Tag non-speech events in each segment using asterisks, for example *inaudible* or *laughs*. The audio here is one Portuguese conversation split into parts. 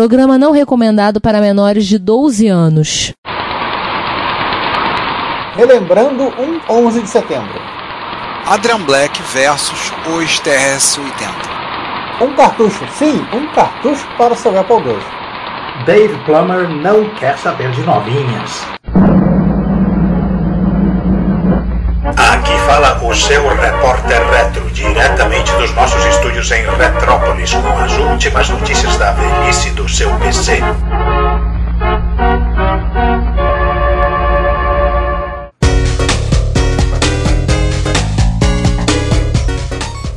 Programa não recomendado para menores de 12 anos. Relembrando um 11 de setembro. Adrian Black versus os TRS-80. Um cartucho, sim, um cartucho para o seu Apple II. Dave Plummer não quer saber de novinhas. Aqui fala o seu repórter retro, diretamente dos nossos estúdios em Retrópolis, com as últimas notícias da velhice do seu PC.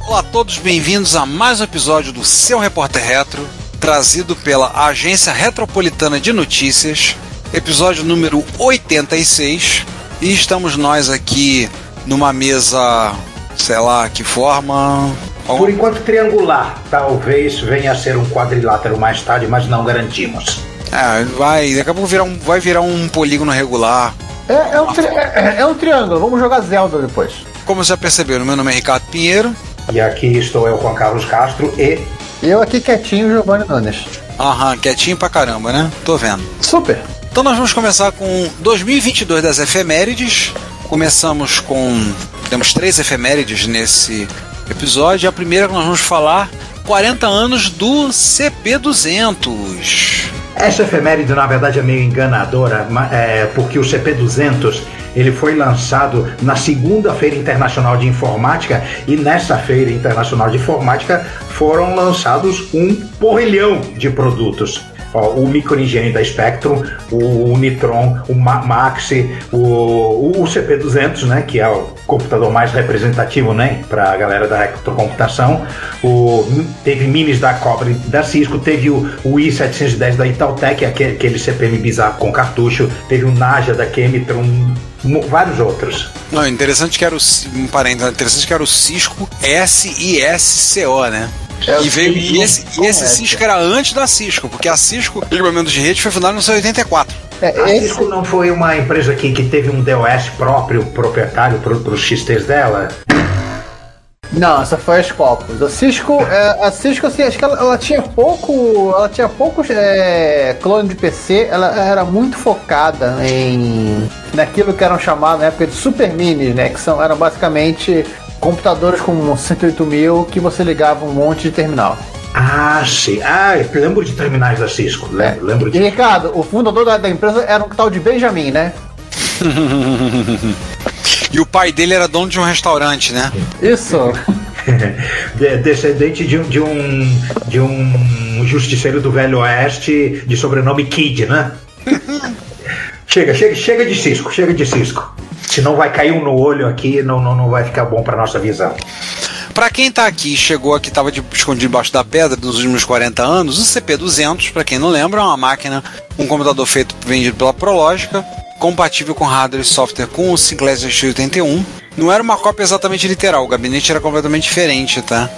Olá a todos, bem-vindos a mais um episódio do Seu Repórter Retro, trazido pela Agência Retropolitana de Notícias, episódio número 86. E estamos nós aqui numa mesa, sei lá, que forma. Por enquanto triangular, talvez venha a ser um quadrilátero mais tarde, mas não garantimos. É, vai, daqui a pouco virar um, vai virar um polígono regular. É, é, um tri- é- é um triângulo, vamos jogar Zelda depois. Como vocês já perceberam, meu nome é Ricardo Pinheiro. E aqui estou eu, Juan Carlos Castro, e Eu aqui quietinho, Giovanni Nunes. Aham, quietinho pra caramba, né? Tô vendo. Super. Então nós vamos começar com 2022 das efemérides. Começamos com temos três efemérides nesse episódio. A primeira que nós vamos falar 40 anos do CP200. essa efeméride na verdade é meio enganadora, é, porque o CP200 ele foi lançado na segunda-feira internacional de informática e nessa feira internacional de informática foram lançados um porrilhão de produtos. O microengenho da Spectrum, o Nitron, o Ma- Maxi, o, o- o CP200, né, que é o computador mais representativo, né, para a galera da retrocomputação. O, teve minis da Cobre da Cisco, teve o, o i710 da Itautec, aquele, aquele CPM bizarro com cartucho, teve o Naja da Chemitron, mu- vários outros. Não, interessante que era o um parênteses, interessante que era o Cisco SISCO, né? É e veio e esse, e esse. Cisco era antes da Cisco, porque a Cisco, equipamento de rede, foi fundada em 1984. A É, esse, Cisco não foi uma empresa que, que teve um DOS próprio, proprietário para os XTs dela? não, essa foi a Scopus. A Cisco, é, a Cisco assim, acho que ela, ela tinha pouco, ela tinha poucos é, clones de PC. Ela era muito focada em naquilo que eram chamados na época de super minis, né? Que são, eram basicamente computadores com 108 mil que você ligava um monte de terminal. Ah, sim. Ah, eu lembro de terminais da Cisco. Lembro, lembro E de. Ricardo, o fundador da, da empresa era um tal de Benjamin, né? *laughs* E o pai dele era dono de um restaurante, né? Isso. De- *laughs* descendente de, um- de um de um justiceiro do Velho Oeste de sobrenome Kid, né? *laughs* chega, chega, chega de Cisco, chega de Cisco. Senão vai cair um no olho aqui, não, não, não vai ficar bom para nossa visão. Pra quem tá aqui, chegou aqui, tava de, escondido debaixo da pedra nos últimos 40 anos, o CP200, pra quem não lembra, é uma máquina, um computador feito vendido pela Prologica, compatível com hardware e software com o Sinclair ZX81. Não era uma cópia exatamente literal, o gabinete era completamente diferente, tá?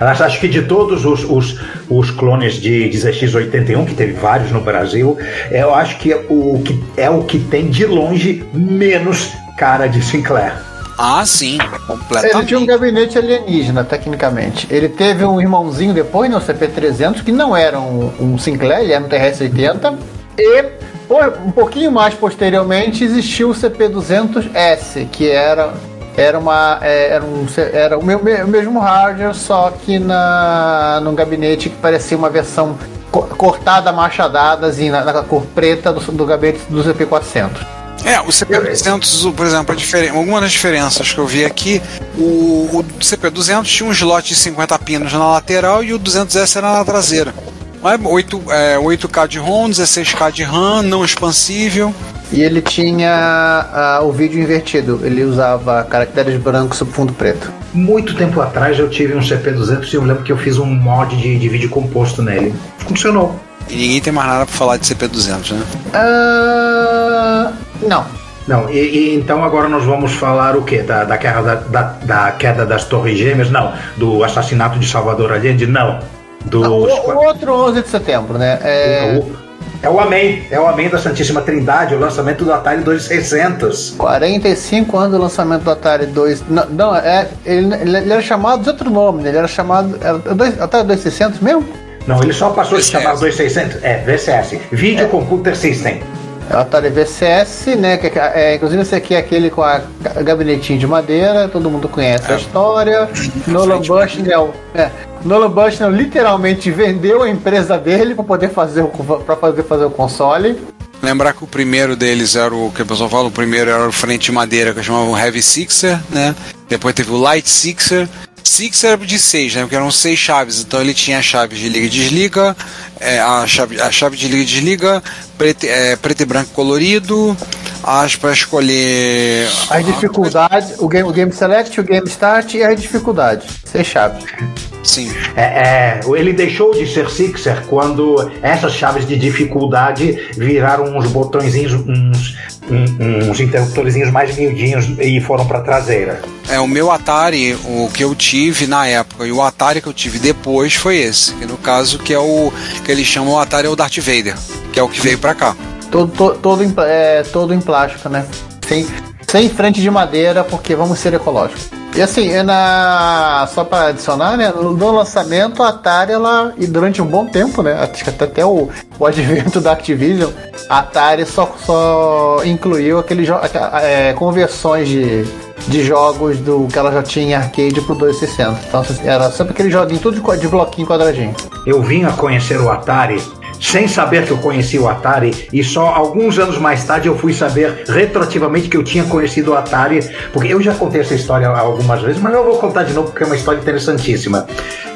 Acho que de todos os, os, os clones de, de ZX81, que teve vários no Brasil, eu acho que, o, que é o que tem de longe menos cara de Sinclair. Ah, sim, Ele completamente. tinha um gabinete alienígena, tecnicamente. Ele teve um irmãozinho depois, no CP300, que não era um, um Sinclair, ele era um TRS-80. E um pouquinho mais posteriormente existiu o CP200S, que era, era, uma, é, era, um, era o, meu- o mesmo hardware, só que na, num gabinete que parecia uma versão co- cortada, machadada, assim, na, na cor preta do, do gabinete do CP400. É, o CP200, por exemplo, a diferen- algumas das diferenças que eu vi aqui, o, o CP200 tinha um slot de 50 pinos na lateral e o 200S era na traseira. Mas 8, é, 8K de ROM, 16K de RAM, não expansível. E ele tinha ah, o vídeo invertido. Ele usava caracteres brancos sob fundo preto. Muito tempo atrás eu tive um CP200 e eu lembro que eu fiz um mod de, de vídeo composto nele. Funcionou. E ninguém tem mais nada pra falar de CP200, né? Ah, não. Não, e, e então agora nós vamos falar o quê? Da, da, guerra da, da, da queda das Torres Gêmeas? Não. Do assassinato de Salvador Allende? Não. Do, O, o outro 11 de setembro, né? É, É o Amém, é o Amém da Santíssima Trindade, o lançamento do Atari 2600. 45 anos do lançamento do Atari 2. Não, não é, ele, ele era chamado de outro nome, né? Ele era chamado. Era dois, Atari 2600 mesmo? Não, ele só passou VCS. a chamar 2600. É, VCS. Video Computer System. É o Atari VCS, né? Que, é, inclusive esse aqui é aquele com a ga- gabinetinho de madeira, todo mundo conhece a história. *laughs* Nolan Bushnell, é, Nolan Bushnell literalmente vendeu a empresa dele para poder fazer o fazer fazer o console. Lembrar que o primeiro deles era o que o pessoal fala, o primeiro era o frente de madeira que chamavam Heavy Sixer, né? Depois teve o Light Sixer. Sixer de seis, né? Porque eram seis chaves. Então ele tinha a chave de liga e desliga, é, a, chave, a chave de liga e desliga, preto, é, preto e branco colorido, as para escolher. As dificuldades, o game, o game select, o game start e as dificuldades. Seis chaves. Sim. É, é, ele deixou de ser Sixer quando essas chaves de dificuldade viraram uns botõezinhos, uns, uns interruptorzinhos mais miudinhos e foram pra traseira. É, o meu Atari, o que eu tive na época, e o Atari que eu tive depois foi esse. Que no caso, que é o que eles chamam o Atari é o Darth Vader, que é o que veio pra cá. Todo, to- todo, em, é, todo em plástico, né? Sem, sem frente de madeira, porque vamos ser ecológicos. E assim, na, só para adicionar, né? No, lançamento, a Atari, ela, e durante um bom tempo, né? Acho que até o, o advento da Activision, a Atari só, só incluiu aqueles é, conversões de, de jogos do que ela já tinha em arcade pro 260. Então assim, era sempre aquele joguinho tudo de, de bloquinho quadradinho. Eu vim a conhecer o Atari sem saber que eu conhecia o Atari e só alguns anos mais tarde eu fui saber retroativamente que eu tinha conhecido o Atari, porque eu já contei essa história algumas vezes, mas eu vou contar de novo porque é uma história interessantíssima.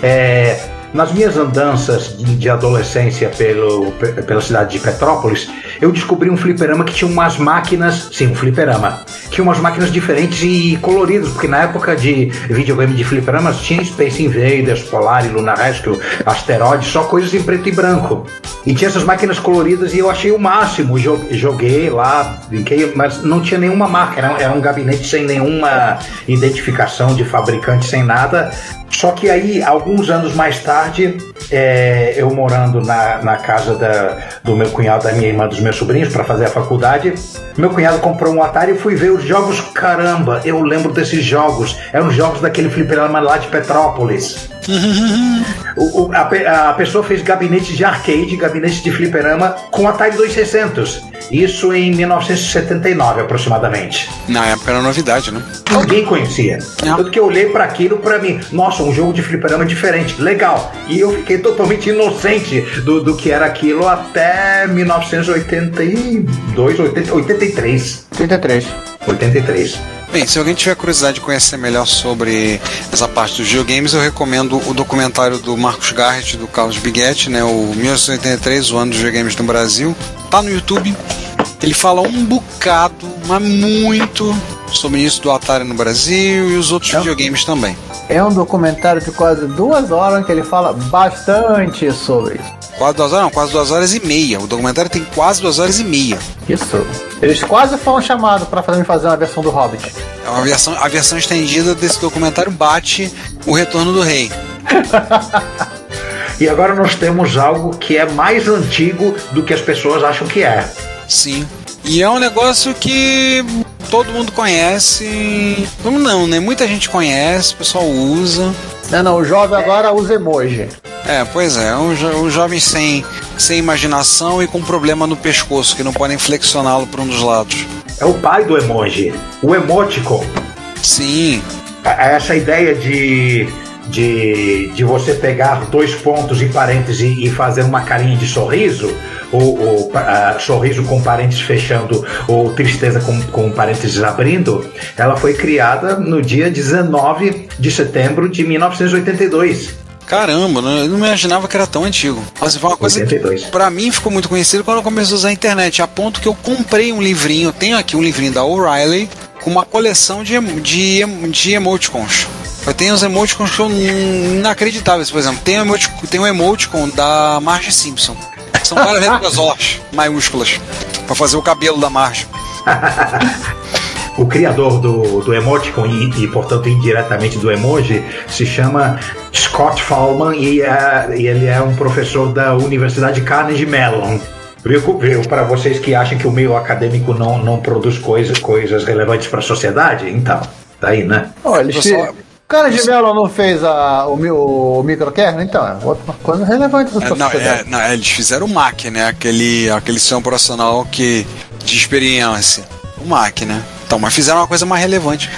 É, nas minhas andanças de, adolescência pelo, pe- pela cidade de Petrópolis, eu descobri um fliperama que tinha umas máquinas, sim, um fliperama, tinha umas máquinas diferentes e coloridas, porque na época de videogame de fliperamas tinha Space Invaders, Polar, Lunar Rescue, só coisas em preto e branco. E tinha essas máquinas coloridas e eu achei o máximo. Jo- Joguei lá, brinquei, mas não tinha nenhuma marca, era, era um gabinete sem nenhuma identificação de fabricante, sem nada. Só que aí, alguns anos mais tarde, é, eu morando na, na casa da- do meu cunhado, da minha irmã, dos meus sobrinhos, para fazer a faculdade, meu cunhado comprou um Atari e fui ver os jogos. Caramba, eu lembro desses jogos. Eram jogos daquele fliperama lá de Petrópolis. *laughs* O- o- a, a pessoa fez gabinete de arcade, gabinete de fliperama com Atari 2600. Isso em 1979 aproximadamente. Na época era novidade, né? Ninguém conhecia. Não. Tanto que eu olhei para aquilo para mim, nossa, um jogo de fliperama diferente, legal. E eu fiquei totalmente inocente do, do que era aquilo até 1982, 80, 83. 33. 83. Bem, se alguém tiver curiosidade de conhecer melhor sobre essa parte dos videogames, eu recomendo o documentário do Marcos Garrett e do Carlos Biguetti, né, o 1983, o ano dos videogames no Brasil. Tá no YouTube. Ele fala um bocado, mas muito, sobre isso do Atari no Brasil e os outros videogames também. É um documentário de quase duas horas que ele fala bastante sobre isso. Quase duas horas, não, quase duas horas e meia. O documentário tem quase duas horas e meia. Isso. Eles quase foram chamados para fazer, fazer uma versão do Hobbit. É uma versão, a versão estendida desse documentário bate o Retorno do Rei. *laughs* E agora nós temos algo que é mais antigo do que as pessoas acham que é. Sim. E é um negócio que todo mundo conhece. Como não, né? Muita gente conhece, o pessoal usa. Não, não, o jovem agora usa emoji. É, pois é, um, jo- um jovem sem, sem imaginação e com problema no pescoço, que não podem flexioná-lo para um dos lados. É o pai do emoji, o emoticon. Sim, A- Essa ideia de, de, de você pegar dois pontos e parênteses e fazer uma carinha de sorriso, ou, ou ah, sorriso com parênteses fechando, ou tristeza com, com parênteses abrindo, ela foi criada no dia 19 de setembro de 1982. caramba, né? eu não imaginava que era tão antigo. Mas foi uma coisa 82. que pra mim ficou muito conhecido quando eu comecei a usar a internet, a ponto que eu comprei um livrinho, tenho aqui um livrinho da O'Reilly, com uma coleção de, de, de emoticons. Tenho os emoticons que são inacreditáveis, por exemplo, tem um emoticon, tem um emoticon da Marge Simpson. São várias letras OS maiúsculas pra fazer o cabelo da Marge. *laughs* O criador do, do emoticon e, e, portanto, indiretamente do emoji se chama Scott Fallman e, é- e ele é um professor da Universidade Carnegie Mellon. Viu, viu para vocês que acham que o meio acadêmico não, não produz coisa, coisas relevantes para a sociedade? Então, tá aí, né? Ó, O eles pessoal, cara de Mello não fez a, o, o microkernel? Então, é outra coisa relevante essa É, não, é, não, é, eles fizeram o MAC, né? Aquele, aquele sistema operacional que, de experiência. O MAC, né? Então, mas fizeram uma coisa mais relevante.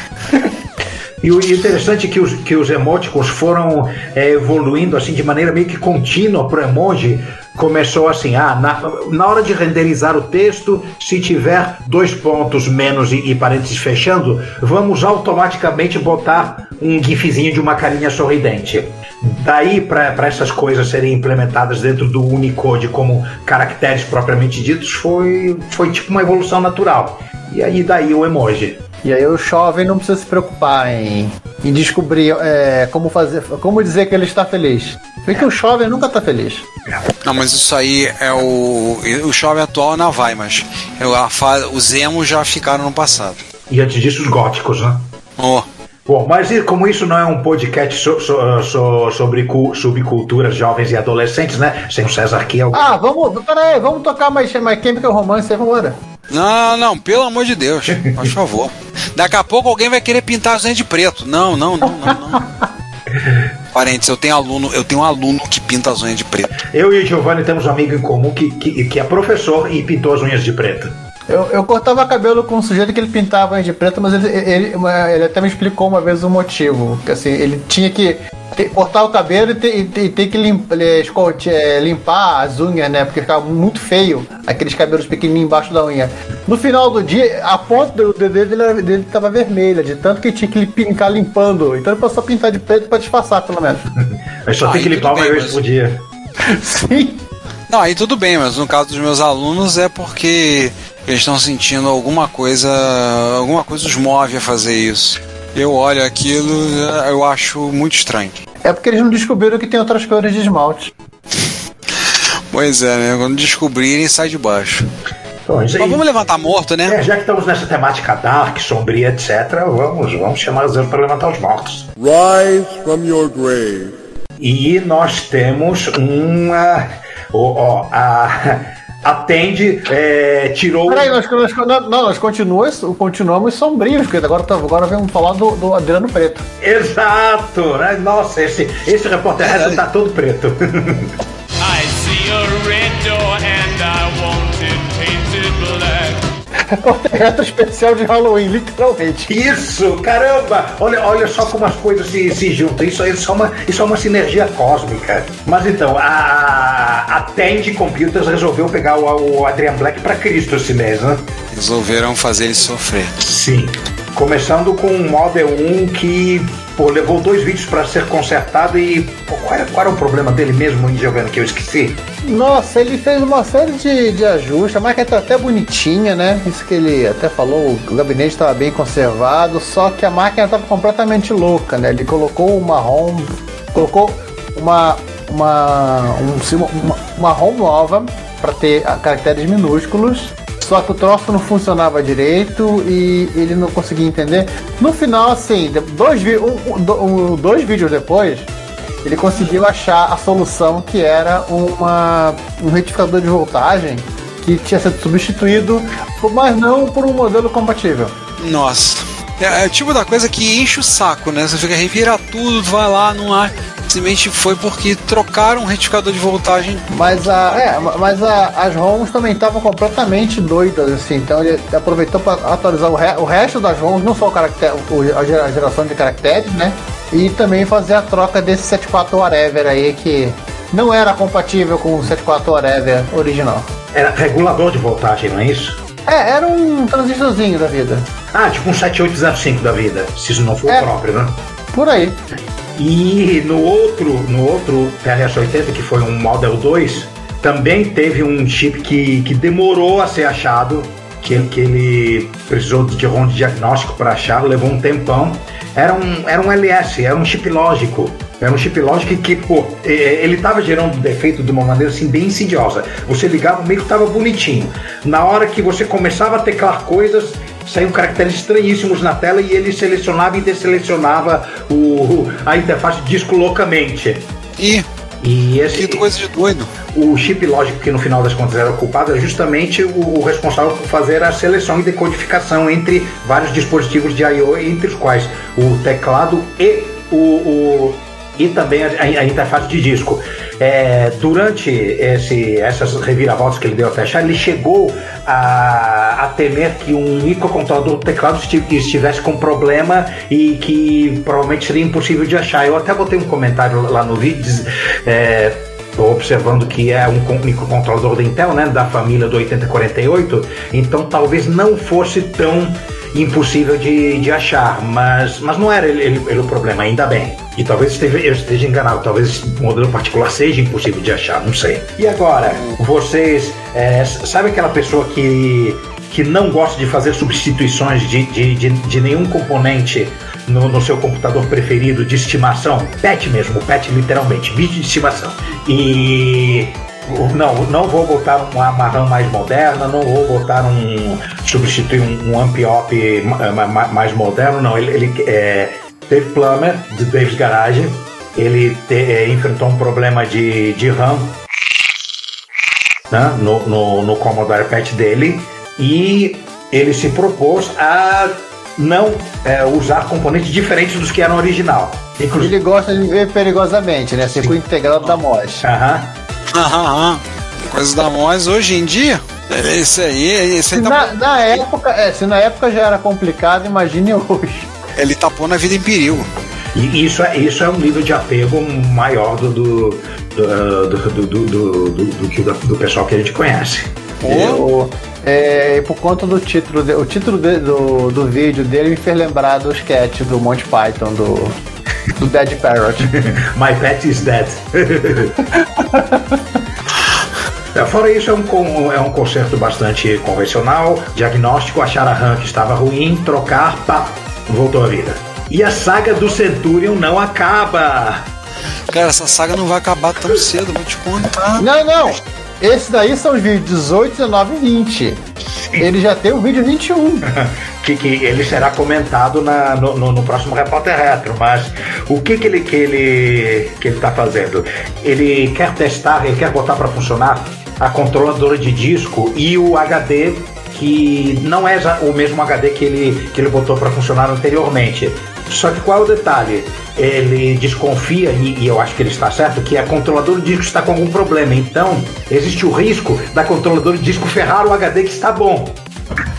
E *laughs* o e o interessante é que os, que os emoticons foram é, evoluindo assim de maneira meio que contínua pro emoji. Começou assim, ah, na, na hora de renderizar o texto, se tiver dois pontos menos e, e parênteses fechando, vamos automaticamente botar um gifzinho de uma carinha sorridente. Daí, para essas coisas serem implementadas dentro do Unicode como caracteres propriamente ditos, foi, foi tipo uma evolução natural. E aí, daí o emoji. E aí o jovem não precisa se preocupar em, em descobrir é, como fazer, como dizer que ele está feliz. Porque o jovem nunca está feliz. Não, mas isso aí é o. O jovem atual não vai, mas eu, a fa- os emos já ficaram no passado. E antes disso, os góticos, né? Oh, Bom, mas e como isso não é um podcast so- so- so- sobre cu- subculturas jovens e adolescentes, né? Sem o César aqui. É o... Ah, vamos, peraí, vamos tocar mais, mais Chemical Romance aí, vambora. Não, não, pelo amor de Deus, por favor. Daqui a pouco alguém vai querer pintar as unhas de preto. Não, não, não, não, não. Parênteses, eu tenho aluno, eu tenho um aluno que pinta as unhas de preto. Eu e o Giovanni temos um amigo em comum que, que, que é professor e pintou as unhas de preto. Eu, eu cortava cabelo com um sujeito que ele pintava de preto, mas ele, ele, ele até me explicou uma vez o motivo. Que assim, ele tinha que ter- cortar o cabelo e ter, ter- ter que lim- ele, escolte- é, limpar as unhas, né? Porque ficava muito feio aqueles cabelos pequenininhos embaixo da unha. No final do dia, a ponta do dedo dele, dele tava vermelha, de tanto que tinha que ficar limpando. Então ele passou a pintar de preto pra disfarçar, pelo menos. *laughs* Mas só Aí tem que limpar uma vez mas- por dia. *laughs* Sim. Não, aí tudo bem, mas no caso dos meus alunos é porque eles estão sentindo alguma coisa, alguma coisa os move a fazer isso. Eu olho aquilo, eu acho muito estranho. É porque eles não descobriram que tem outras cores de esmalte. Pois é, né? Quando descobrirem, sai de baixo. Então, isso aí- Mas vamos levantar morto, né? É, já que estamos nessa temática dark, sombria, etc., vamos, vamos chamar Zero para levantar os mortos. Rise from your grave. E nós temos uma. Ó, ó, a. A Tandy é, tirou. Peraí, nós, nós, não, nós continuamos, continuamos sombrios, porque agora, tá- agora vamos falar do, do Adriano Preto. Exato! né? Nossa, esse, esse repórter reto tá todo preto. *laughs* I see a red door and I painted *laughs* Reto especial de Halloween, literalmente. Isso, caramba! Olha, olha só como as coisas se, se juntam. Isso, isso, é uma, isso é uma sinergia cósmica. Mas então, a, a Tandy Computers resolveu pegar o, o Adrian Black pra Cristo esse mês, né? Resolveram fazer ele sofrer. Sim. Começando com um Model 1 que pô, levou dois vídeos para ser consertado e pô, qual, era, qual era o problema dele mesmo, Giovanni, que eu esqueci? Nossa, ele fez uma série de, de ajustes, a máquina tá até bonitinha, né? Isso que ele até falou, o gabinete estava bem conservado, só que a máquina estava completamente louca, né? Ele colocou uma ROM, colocou uma uma um- uma, uma ROM nova para ter caracteres minúsculos. Só que o troço não funcionava direito e ele não conseguia entender. No final, assim, dois, um- dois vídeos depois, ele conseguiu achar a solução que era uma, um retificador de voltagem que tinha sido substituído, mas não por um modelo compatível. Nossa. É, é o tipo da coisa que enche o saco, né? Você fica revira tudo, vai lá, não há. Simplesmente foi porque trocaram um retificador de voltagem. Mas, a, é, mas a- as ROMs também estavam completamente doidas, assim, então ele aproveitou para atualizar o, re- o resto das ROMs, não só o caractere, o- a geração de caracteres, né? E também fazer a troca desse 74 whatever aí que não era compatível com o 74 whatever original. Era regulador de voltagem, não é isso? É, era um transistorzinho da vida. Ah, tipo um 7805 da vida, se isso não for É. o próprio, né? Por aí. E no outro, no outro TRS-80, que foi um Model 2, também teve um chip que, que demorou a ser achado, que ele, que ele precisou de de diagnóstico para achar, levou um tempão. Era um, era um LS, era um chip lógico. Era um chip lógico que, pô, ele tava gerando defeito de uma maneira assim bem insidiosa. Você ligava, meio que tava bonitinho. Na hora que você começava a teclar coisas, saíam caracteres estranhíssimos na tela e ele selecionava e desselecionava o, a interface de disco loucamente. E E esse, que coisa de doido. o chip lógico que no final das contas era o culpado é justamente o, o responsável por fazer a seleção e decodificação entre vários dispositivos de I/O, entre os quais o teclado e o, o- e também a, a- a interface de disco. É, durante esse, essas reviravoltas que ele deu até achar, ele chegou a, a temer que um microcontrolador do teclado esti- estivesse com problema e que provavelmente seria impossível de achar. Eu até botei um comentário lá no vídeo. é, observando que é um con- microcontrolador da Intel, né, da família do 8048, então talvez não fosse tão impossível de, de achar, mas, mas não era ele, ele- ele o problema, ainda bem. E talvez esteja, eu esteja enganado, talvez esse modelo particular seja impossível de achar, não sei. E agora, vocês, é, sabe aquela pessoa que, que não gosta de fazer substituições de, de, de, de nenhum componente no, no seu computador preferido de estimação? Pet mesmo, pet literalmente, bicho de estimação. E não, não vou botar uma, uma mais moderna, não vou botar um. substituir um, um amp-op ma- ma- mais moderno, não. Ele, ele é, Dave Plummer, de Dave's Garage, ele te- é, enfrentou um problema de, de RAM né, no, no, no Commodore PET dele e ele se propôs a não é, usar componentes diferentes dos que eram original. Inclusive. Ele gosta de viver perigosamente, né? Circuito integrado da MOS. Aham. Aham, Coisa da Moz hoje em dia. Esse aí, esse Se aí tá, na, na época, é, se na época já era complicado, imagine *laughs* hoje ele tá pondo a vida em perigo. E isso é, isso é um nível de apego maior do, do, do, eh, do, do, pessoal que a gente conhece. É, por conta do título, o título do, do vídeo dele me fez lembrar do sketch do Monty Python, do, do Dead Parrot. *laughs* My pet is dead. É, fora isso, é um, é um concerto bastante convencional. Diagnóstico, achar a rank estava ruim, trocar, pa, voltou à vida. E a saga do Centurion não acaba. Cara, essa saga não vai acabar tão cedo, vou te contar. Não, não. Esse daí são os vídeos 18, 19 e 20. Ele já tem o vídeo 21. *laughs* que, que ele será comentado na- no, no- no próximo Repórter Retro, mas o que, que ele que ele que ele está fazendo? Ele quer testar, ele quer botar para funcionar a controladora de disco e o HD que não é o mesmo HD que ele que ele botou para funcionar anteriormente. Só que qual é o detalhe? Ele desconfia, e, e eu acho que ele está certo, que a controladora de disco está com algum problema. Então, existe o risco da controladora de disco ferrar o HD que está bom.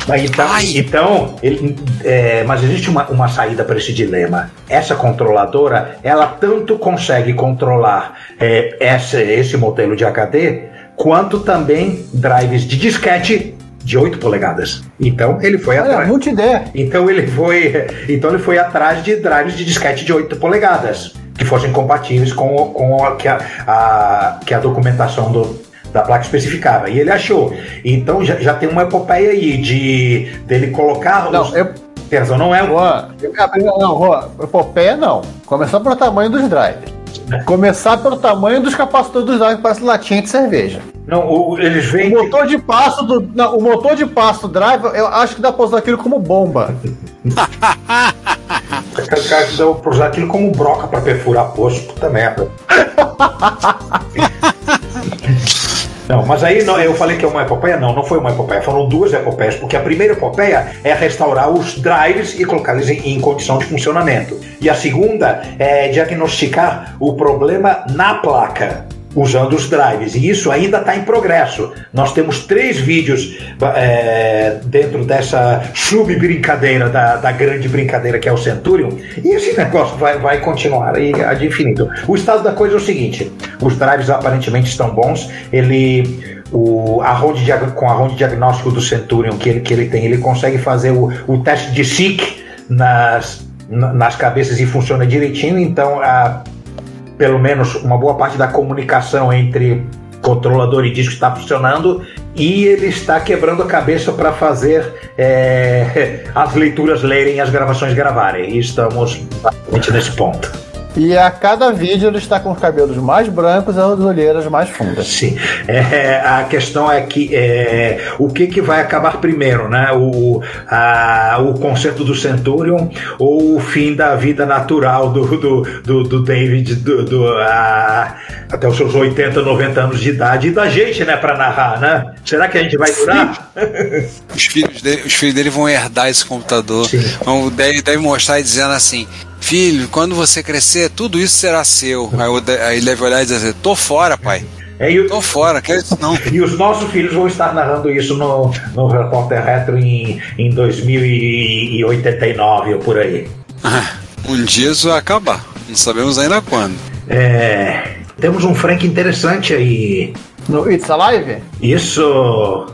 Mas Então, Ai. então ele, é, mas existe uma, uma saída para esse dilema. Essa controladora, ela tanto consegue controlar é, essa, esse modelo de HD, quanto também drives de disquete de 8 polegadas. Então ele foi Olha, atrás. multider. Então ele foi, então ele foi atrás de drives de disquete de 8 polegadas que fossem compatíveis com, o- com a, que, a, a- que a documentação do, da placa especificava. E ele achou. Então já, já tem uma epopeia aí de dele colocar Não, os. eu, Perdão, não é um. Juan, eu- não, Juan, epopeia não. Começar pelo tamanho dos drives. Começar pelo tamanho dos capacitores dos drives, parece latinha de cerveja. Não, o- eles O vendem. motor de passo do, não, o motor de passo do drive, eu acho que dá pra usar aquilo como bomba. Os caras dão pra usar aquilo como broca pra perfurar poço. Puta merda. *laughs* Não, mas aí não, eu falei que é uma epopeia? Não, não foi uma epopeia, foram duas epopeias, porque a primeira epopeia é restaurar os drives e colocá-los em, em condição de funcionamento. E a segunda é diagnosticar o problema na placa, usando os drives. E isso ainda está em progresso. Nós temos três vídeos é, dentro dessa sub-brincadeira, da, da grande brincadeira que é o Centurion, e esse negócio vai, vai continuar aí ad infinito. O estado da coisa é o seguinte: os drives aparentemente estão bons, ele. O, a ROM de diag- com a ROM de diagnóstico do Centurion que ele, que ele tem, ele consegue fazer o, o teste de SIC nas, na- nas cabeças e funciona direitinho, então a, pelo menos uma boa parte da comunicação entre controlador e disco está funcionando e ele está quebrando a cabeça para fazer é, *laughs* as leituras lerem as gravações gravarem. E estamos nesse ponto. E a cada vídeo ele está com os cabelos mais brancos e as olheiras mais fundas. Sim. É, a questão é que é, o que, que vai acabar primeiro, né? O, a, o concerto do Centurion ou o fim da vida natural do, do, do, do David do, do, a- até os seus 80, 90 anos de idade e da gente, né, para narrar, né? Será que a gente vai durar? Os filhos dele, os filhos dele vão herdar esse computador. Sim. Vão, deve, deve mostrar e dizendo assim: Filho, quando você crescer, tudo isso será seu. Aí, ele deve olhar e dizer tô fora, pai. É, e, o- Tô fora, quero isso não. e os nossos filhos vão estar narrando isso no, no Repórter Retro em, em 2089 ou por aí. Um dia isso vai acabar. Não sabemos ainda quando. É, temos um Frank interessante aí. No It's Alive? Isso!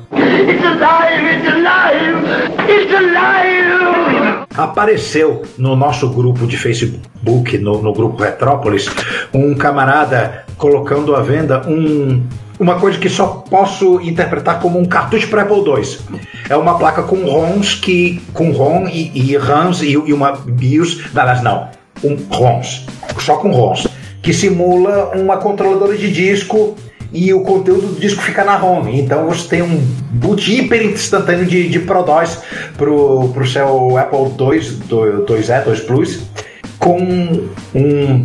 Apareceu no nosso grupo de Facebook, no, no grupo Retrópolis, um camarada colocando à venda um, uma coisa que só posso interpretar como um cartucho para Apple II. É uma placa com ROMs que com ROM e, e RAMs e, e uma BIOS, aliás não, um ROMs, só com ROMs, que simula uma controladora de disco e o conteúdo do disco fica na ROM. Então você tem um boot hiper instantâneo de, de Pro 2 pro, pro seu Apple II, 2E, 2 Plus, com um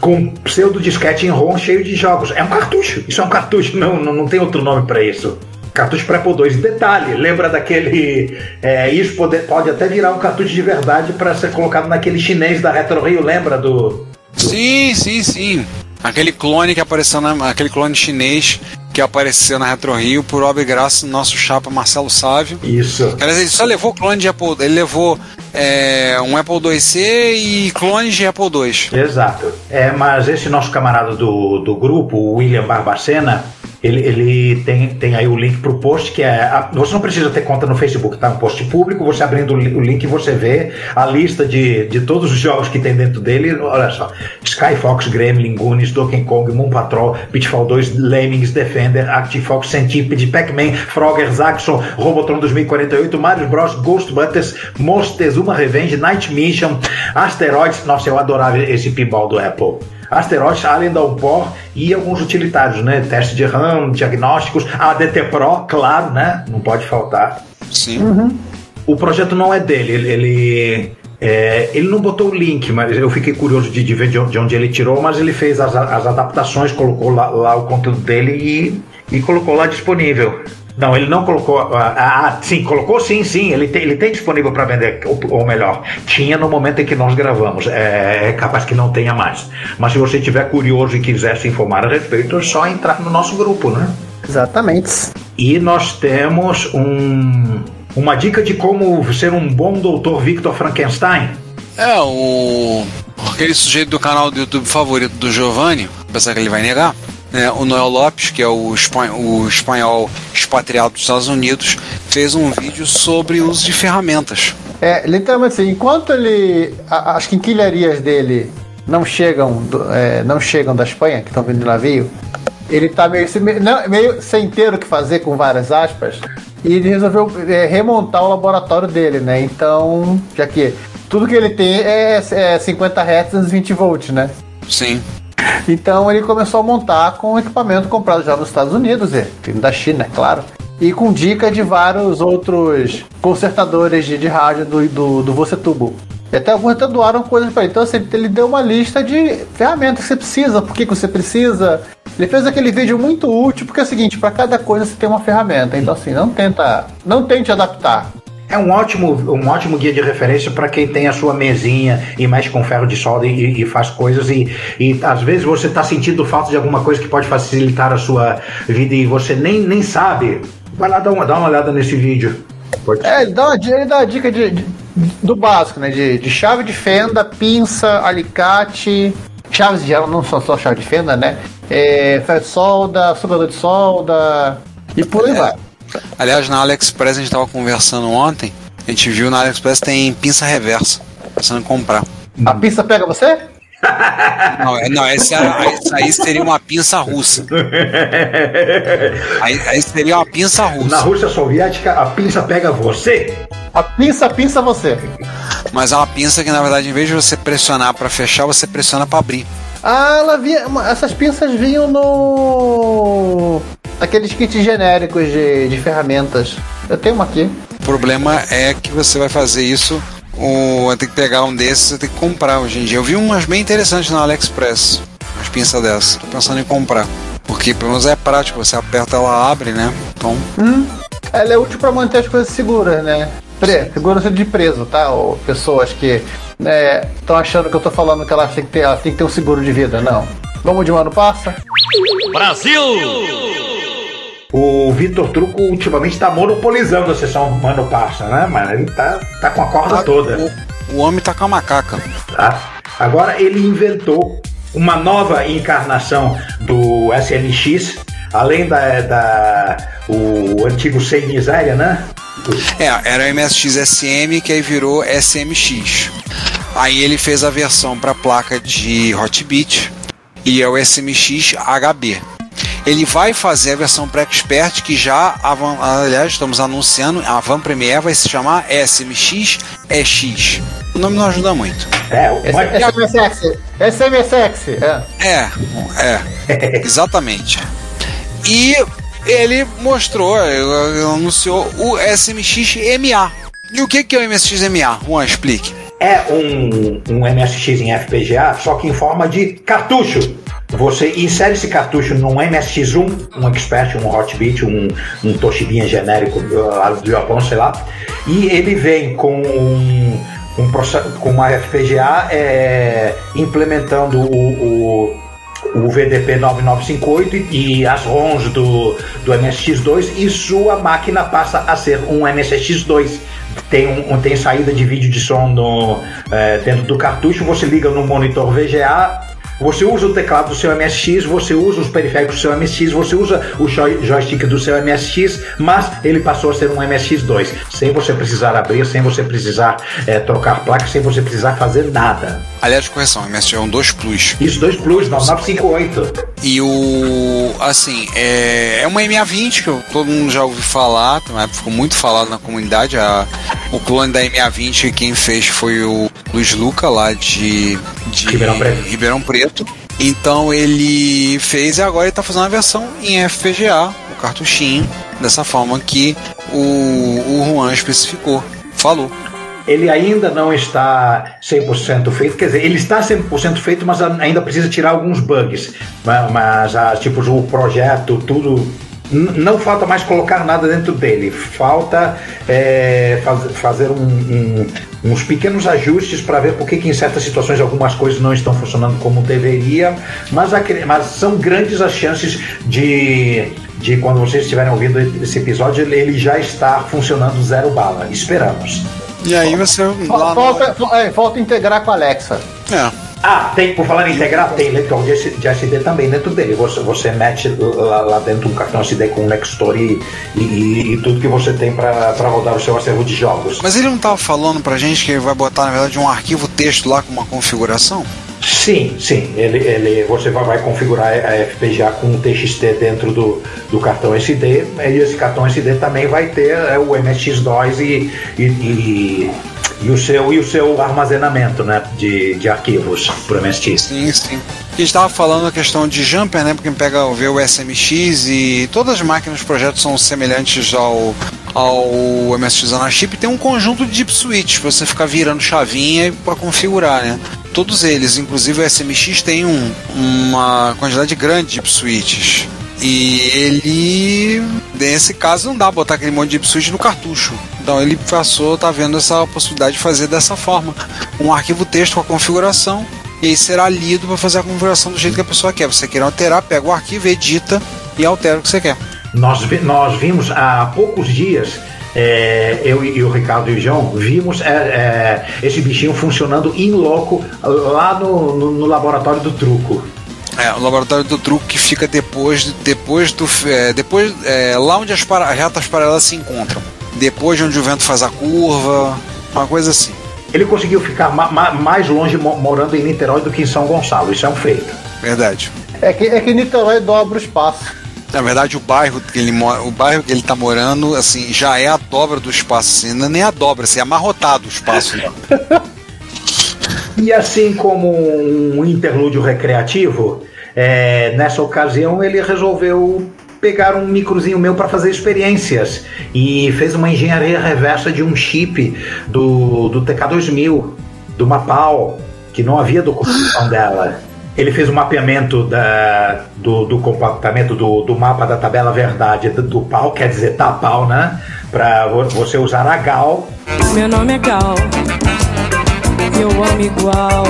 com pseudo disquete em ROM cheio de jogos. É um cartucho. Isso é um cartucho, não, não, não tem outro nome para isso. Cartucho para Apple II. Detalhe, lembra daquele. é, isso pode, pode até virar um cartucho de verdade para ser colocado naquele chinês da Retro Rio, lembra do. Sim, sim, sim. Aquele clone que apareceu na, aquele clone chinês que apareceu na Retro Rio por obra e graça do nosso chapa Marcelo Sávio. Isso. Aliás, ele só levou clone de Apple, ele levou é, um Apple IIc e clones de Apple II. Exato. É, mas esse nosso camarada do, do grupo, o William Barbacena, ele, ele tem, tem aí o link pro post, que é. a- você não precisa ter conta no Facebook, tá? Um post público, você abrindo o li- o link, você vê a lista de, de todos os jogos que tem dentro dele. Olha só: Sky Fox, Gremlin, Goonies, Donkey Kong, Moon Patrol, Pitfall 2, Lemmings, Defender, Active Fox, Centipede, Pac-Man, Frogger, Zaxxon, Robotron 2048, Mario Bros, Ghostbusters, Monstezuma Revenge, Night Mission, Asteroids. Nossa, eu adorava esse pinball do Apple. Asteroids, Alien Downpour e alguns utilitários, né? Teste de RAM, diagnósticos, ADT Pro, claro, né? Não pode faltar. Sim. O projeto não é dele, ele. ele é, ele não botou o link, mas eu fiquei curioso de, de ver de onde, de onde ele tirou, mas ele fez as, as adaptações, colocou lá, lá o conteúdo dele e, e colocou lá disponível. Não, ele não colocou. Ah, ah, sim, colocou sim, sim. Ele tem, ele tem disponível para vender, ou, ou melhor, tinha no momento em que nós gravamos. É, é capaz que não tenha mais. Mas se você tiver curioso e quiser se informar a respeito, é só entrar no nosso grupo, né? Exatamente. E nós temos um, uma dica de como ser um bom doutor Victor Frankenstein. É, o. Aquele sujeito do canal do YouTube favorito do Giovanni, apesar que ele vai negar, né, o Noel Lopes, que é o, espan- o espanhol expatriado dos Estados Unidos, fez um vídeo sobre o uso de ferramentas. É, literalmente assim, enquanto ele. a- as quinquilharias dele não chegam, do- é, não chegam da Espanha, que estão vindo de navio, ele tá meio, não, meio sem ter o que fazer com várias aspas. E ele resolveu é, remontar o laboratório dele, né? Então, já que tudo que ele tem é, é 50 Hz e 20 volts, né? Sim. Então ele começou a montar com equipamento comprado já nos Estados Unidos, vindo da China, é claro. E com dica de vários outros consertadores de, de rádio do, do, do Você Tubo. E até alguns até doaram coisas para ele. Então assim, ele deu uma lista de ferramentas que você precisa, por que, que você precisa. Ele fez aquele vídeo muito útil, porque é o seguinte, para cada coisa você tem uma ferramenta. Então assim, não tenta. Não tente adaptar. É um ótimo, um ótimo guia de referência para quem tem a sua mesinha e mexe com ferro de solda e, e faz coisas e, e às vezes você está sentindo falta de alguma coisa que pode facilitar a sua vida e você nem, nem sabe. Vai lá dar uma, dá uma olhada nesse vídeo. Pode- É, ele dá uma, ele dá uma dica de, de- do básico, né? De, de chave de fenda, pinça, alicate. Chaves de geral não são só chave de fenda, né? É, ferro de solda, sugador de solda. E por aí vai. Aliás, na AliExpress a gente estava conversando ontem, a gente viu na AliExpress tem pinça reversa, pensando em comprar. A pinça pega você? Não, é- não essa, essa aí seria uma pinça russa. Aí, aí seria uma pinça Na russa. Rússia Soviética, a pinça pega você. A pinça pinça você. Mas é uma pinça que, na verdade, em vez de você pressionar para fechar, você pressiona para abrir. Ah, ela via. Essas pinças vinham no. Aqueles kits genéricos de, de ferramentas. Eu tenho uma aqui. O problema é que você vai fazer isso, ou ter que pegar um desses, você tem que comprar hoje em dia. Eu vi umas bem interessantes na AliExpress, umas pinças dessas. Tô pensando em comprar. Porque pelo menos é prático, você aperta, ela abre, né? Então, Ela é útil para manter as coisas seguras, né? Pre, segurança de preso, tá? Ou pessoas que Estão achando que eu tô falando que elas têm que, ter, elas têm que ter um seguro de vida. Não. Vamos de mano passa? Brasil! O Vitor Truco ultimamente tá monopolizando a sessão Mano Passa, né? Mas ele tá, tá com a corda toda. O, o homem tá com a macaca. tá? Agora ele inventou uma nova encarnação do SMX, além da, da o antigo Sem Miséria, né? É, era o MSX SM que aí virou SMX. Aí ele fez a versão para placa de Hotbit e é o SMX HB. Ele vai fazer a versão para Expert que já, a Van- aliás, estamos anunciando, a Van Premiere vai se chamar SMX EX. O nome não ajuda muito. É, o- SMSX. SMSX. É. É, é, exatamente. E ele mostrou, anunciou o SMX MA. E o que que é o MSX MA? Juan, explique. é um, um MSX em FPGA, só que em forma de cartucho. Você insere esse cartucho num MSX1, um Expert, um Hotbit, um, um Toshibinha genérico uh, do Japão, sei lá, e ele vem com um, um com uma FPGA é, implementando o, o, o VDP 9958 e, as ROMs do, do MSX2 e sua máquina passa a ser um MSX2 tem, um, tem saída de vídeo de som no, é, dentro do cartucho, você liga no monitor VGA, você usa o teclado do seu MSX, você usa os periféricos do seu MSX, você usa o joy- joystick do seu MSX, mas ele passou a ser um MSX2, sem você precisar abrir, sem você precisar é, trocar placa, sem você precisar fazer nada. Aliás, correção, MSX é um 2 Plus. Isso, 2 Plus, 9958. E o. Assim, é, é uma MA20 que todo mundo já ouviu falar, ficou muito falado na comunidade. A, o clone da MA20 quem fez foi o Luiz Luca, lá de, de Ribeirão Preto. Ribeirão Preto. Então ele fez e agora ele está fazendo a versão em FPGA, o cartuchinho, dessa forma que o, o Juan especificou. Falou. Ele ainda não está 100% feito, quer dizer, ele está 100% feito, mas ainda precisa tirar alguns bugs. Ma- Mas, ah, tipo, o projeto, tudo. Não falta mais colocar nada dentro dele, falta é, faz- fazer um- um- uns pequenos ajustes para ver por que, em certas situações algumas coisas não estão funcionando como deveria, mas, mas são grandes as chances de, de quando vocês estiverem ouvindo esse episódio, ele- ele já está funcionando zero bala. Esperamos. E aí você. Lá no- Falta, é, falta integrar com a Alexa. é. Ah, tem, por falar em integrar, tem leitor de, de SD também dentro dele. Você, você mete lá, lá dentro um cartão SD com um Nextor e, e, e- tudo que você tem para rodar o seu acervo de jogos. Mas ele não estava falando pra gente que ele vai botar, na verdade, um arquivo texto lá com uma configuração? Sim, sim. Ele, ele, você vai, vai configurar a FPGA com um TXT dentro do, do cartão SD. E esse cartão SD também vai ter é, o MSX2 e, e, e, e o seu, e o seu armazenamento né, de, de arquivos para o MSX. Sim, sim. A gente estava falando a questão de jumper, né? Porque pega o SMX e todas as máquinas do projeto são semelhantes ao, ao MSX na chip. Tem um conjunto de deep switch você ficar virando chavinha para configurar, né? Todos eles, inclusive o SMX tem um, uma quantidade grande de deep switches. E ele, nesse caso, não dá botar aquele monte de deep switch no cartucho. Então ele passou, tá vendo essa possibilidade de fazer dessa forma. Um arquivo texto com a configuração e aí será lido para fazer a configuração do jeito que a pessoa quer. Você quer alterar, pega o arquivo, edita e altera o que você quer. Nós, vi- nós vimos há poucos dias, é, eu e, o Ricardo e o João, vimos é, é, esse bichinho funcionando in loco lá no, no- no laboratório do truco. É, o laboratório do truque que fica depois, depois do. é, depois, é, lá onde as para- retas paralelas se encontram. Depois de onde o vento faz a curva, uma coisa assim. Ele conseguiu ficar ma- ma- mais longe mo- morando em Niterói do que em São Gonçalo, isso é um feito. Verdade. É que, é que Niterói dobra o espaço. Na verdade, o bairro que ele mora, o bairro que ele tá morando, assim, já é a dobra do espaço, assim, não é nem a dobra, assim, é amarrotado o espaço. *laughs* E assim como um interlúdio recreativo, é, nessa ocasião ele resolveu pegar um microzinho meu para fazer experiências e fez uma engenharia reversa de um chip do, do TK2000, do Mapal, que não havia documentação *laughs* dela. Ele fez um mapeamento da, do, do comportamento do, do mapa da tabela verdade do, do pau, quer dizer, tá pau, né? Para você usar a GAL Meu nome é Gal. eu amo igual.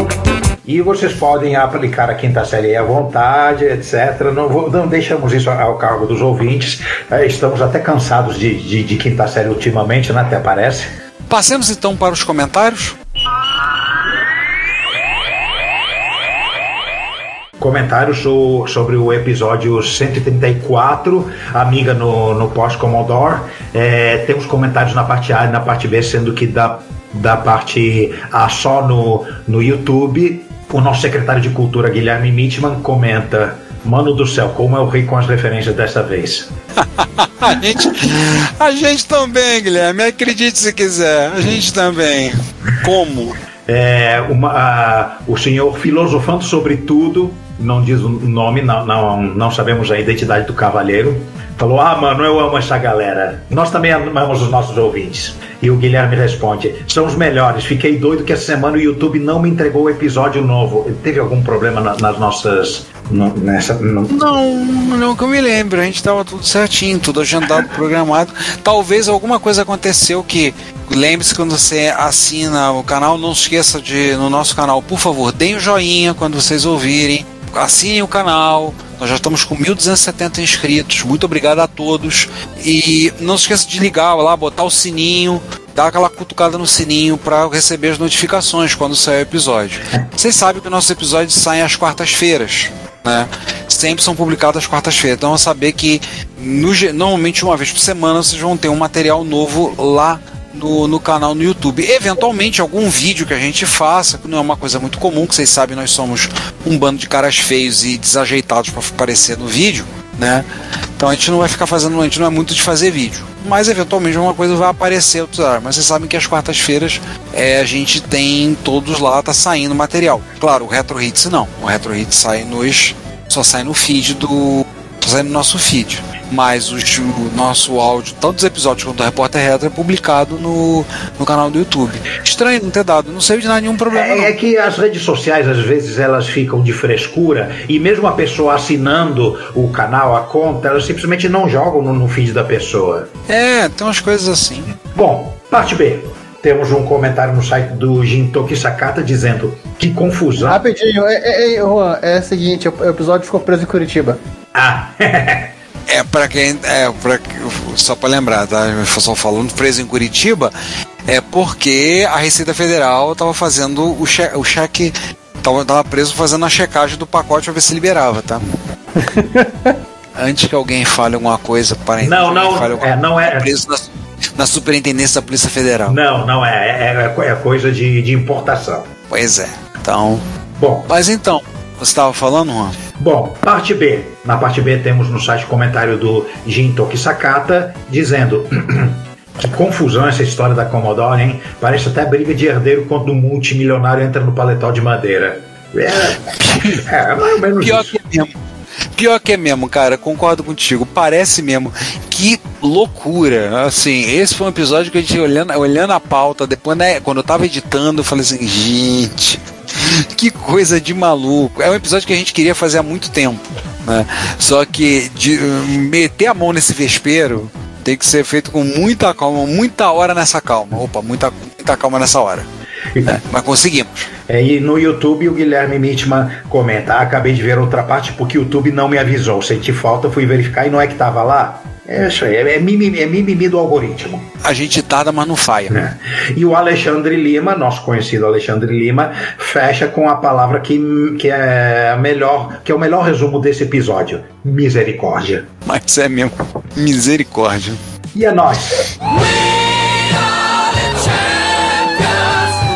E vocês podem aplicar a quinta série à vontade, etc. Não, vou- não deixamos isso ao cargo dos ouvintes. É, estamos até cansados de, de, de quinta série ultimamente, né? Até parece. Passemos então para os comentários. Comentários so- sobre o episódio 134, Amiga no, no Pós-Commodore. É, temos comentários na parte A e na parte B, sendo que da, da parte A só no, no YouTube. O nosso secretário de Cultura, Guilherme Mitman, comenta: Mano do céu, como eu ri com as referências dessa vez. *laughs* A gente, a gente também, Guilherme. Acredite se quiser. A gente também. Como? É, uma- a- o senhor filosofando sobre tudo, não diz o nome, não, não, não sabemos a identidade do cavaleiro. Falou: Ah, mano, eu amo essa galera. Nós também amamos os nossos ouvintes. E o Guilherme responde: São os melhores. Fiquei doido que essa semana o YouTube não me entregou o episódio novo. Teve algum problema na- nas nossas. no- nessa, no- Não, não que eu me lembro. A gente tava tudo certinho, tudo agendado, programado. Talvez alguma coisa aconteceu que. Lembre-se quando você assina o canal, não esqueça de no nosso canal, por favor, deem o joinha quando vocês ouvirem. Assinem o canal. Nós já estamos com 1.270 inscritos. Muito obrigado a todos. E não se esqueça de ligar lá, botar o sininho, dar aquela cutucada no sininho para receber as notificações quando sair o episódio. Vocês sabem que nossos episódios saem às quartas-feiras, né? Sempre são publicados às quartas-feiras. Então, é saber que no normalmente uma vez por semana vocês vão ter um material novo lá no, no canal no YouTube. Eventualmente, algum vídeo que a gente faça, que não é uma coisa muito comum, que vocês sabem, nós somos um bando de caras feios e desajeitados para aparecer no vídeo, né? Então a gente não vai ficar fazendo, a gente não é muito de fazer vídeo. Mas eventualmente alguma coisa vai aparecer. Mas vocês sabem que às quartas-feiras é, a gente tem todos lá, tá saindo material. Claro, o Retro Hits não. O Retro Hits sai nos. só sai no feed do. Só sai no nosso feed. Mas os- o nosso áudio, tanto dos episódios quanto do Repórter Retro, é publicado no, no canal do YouTube. Estranho não ter dado, não sei de nada, nenhum problema. É, é que as redes sociais, às vezes, elas ficam de frescura e mesmo a pessoa assinando o canal, a conta, elas simplesmente não jogam no, no feed da pessoa. É, tem umas coisas assim. Bom, parte B. Temos um comentário no site do Jintoki Sakata dizendo que confusão. Rapidinho, é, é, é, Juan, é o seguinte, o episódio ficou preso em Curitiba. Ah, *laughs* É, para quem. É, pra, só para lembrar, tá? Só falando preso em Curitiba, é porque a Receita Federal estava fazendo o, che, o cheque. Tava, tava preso fazendo a checagem do pacote para ver se liberava, tá? *laughs* Antes que alguém fale alguma coisa para Não, não, fale alguma é, não é- preso na, na Superintendência da Polícia Federal. não, não é. É, é- é coisa de, de importação. Pois é. Então. Bom, Mas então, você estava falando, Juan? Bom, parte B. Na parte B temos no site comentário do Jintoki Sakata dizendo *clears throat* que confusão essa história da Commodore, hein? Parece até briga de herdeiro quando um multimilionário entra no paletó de madeira. É, *laughs* é mais ou menos Pior isso. que é mesmo. Pior que é mesmo, cara, concordo contigo. Parece mesmo. Que loucura. Assim, esse foi um episódio que a gente olhando, olhando a pauta, depois, né, quando eu tava editando, eu falei assim, gente, *laughs* que coisa de maluco. É um episódio que a gente queria fazer há muito tempo. Né? Só que de, meter a mão nesse vespeiro tem que ser feito com muita calma, muita hora nessa calma. Opa, muita, muita calma nessa hora. É, *laughs* mas conseguimos. É, e no YouTube o Guilherme Mitman comenta: "Ah, acabei de ver outra parte porque o YouTube não me avisou. Senti falta, fui verificar e não é que tava lá. É isso aí, é mimimi, é mimimi do algoritmo. A gente tarda, mas não falha. né? E o Alexandre Lima, nosso conhecido Alexandre Lima, fecha com a palavra que, que é a melhor, que é o melhor resumo desse episódio: misericórdia. Mas é mesmo. Misericórdia. E a nós?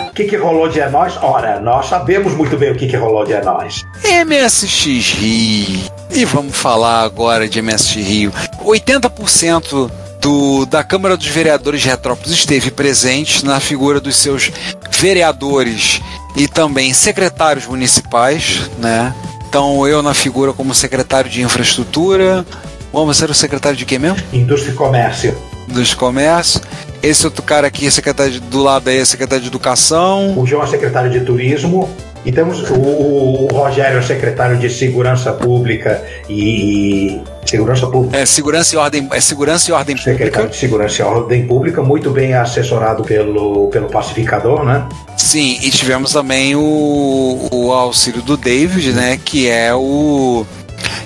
O que, que rolou de é nós? Ora, nós sabemos muito bem o que, que rolou de é nós. MSX Rio. E vamos falar agora de MSX Rio. 80% do, da Câmara dos Vereadores de Retrópolis esteve presente na figura dos seus vereadores e também secretários municipais, né? Então eu na figura como secretário de infraestrutura, vamos ser o secretário de quê mesmo? Indústria e comércio. Dos comércios. Esse outro cara aqui, secretário do lado aí, é secretário de educação. O João é secretário de turismo. E temos o, o Rogério, é secretário de segurança pública e. Segurança pública. É segurança e ordem, é segurança e ordem Secretário pública. de Segurança e Ordem Pública, muito bem assessorado pelo, pelo pacificador, né? Sim, e tivemos também o, o auxílio do David, né? Que é o.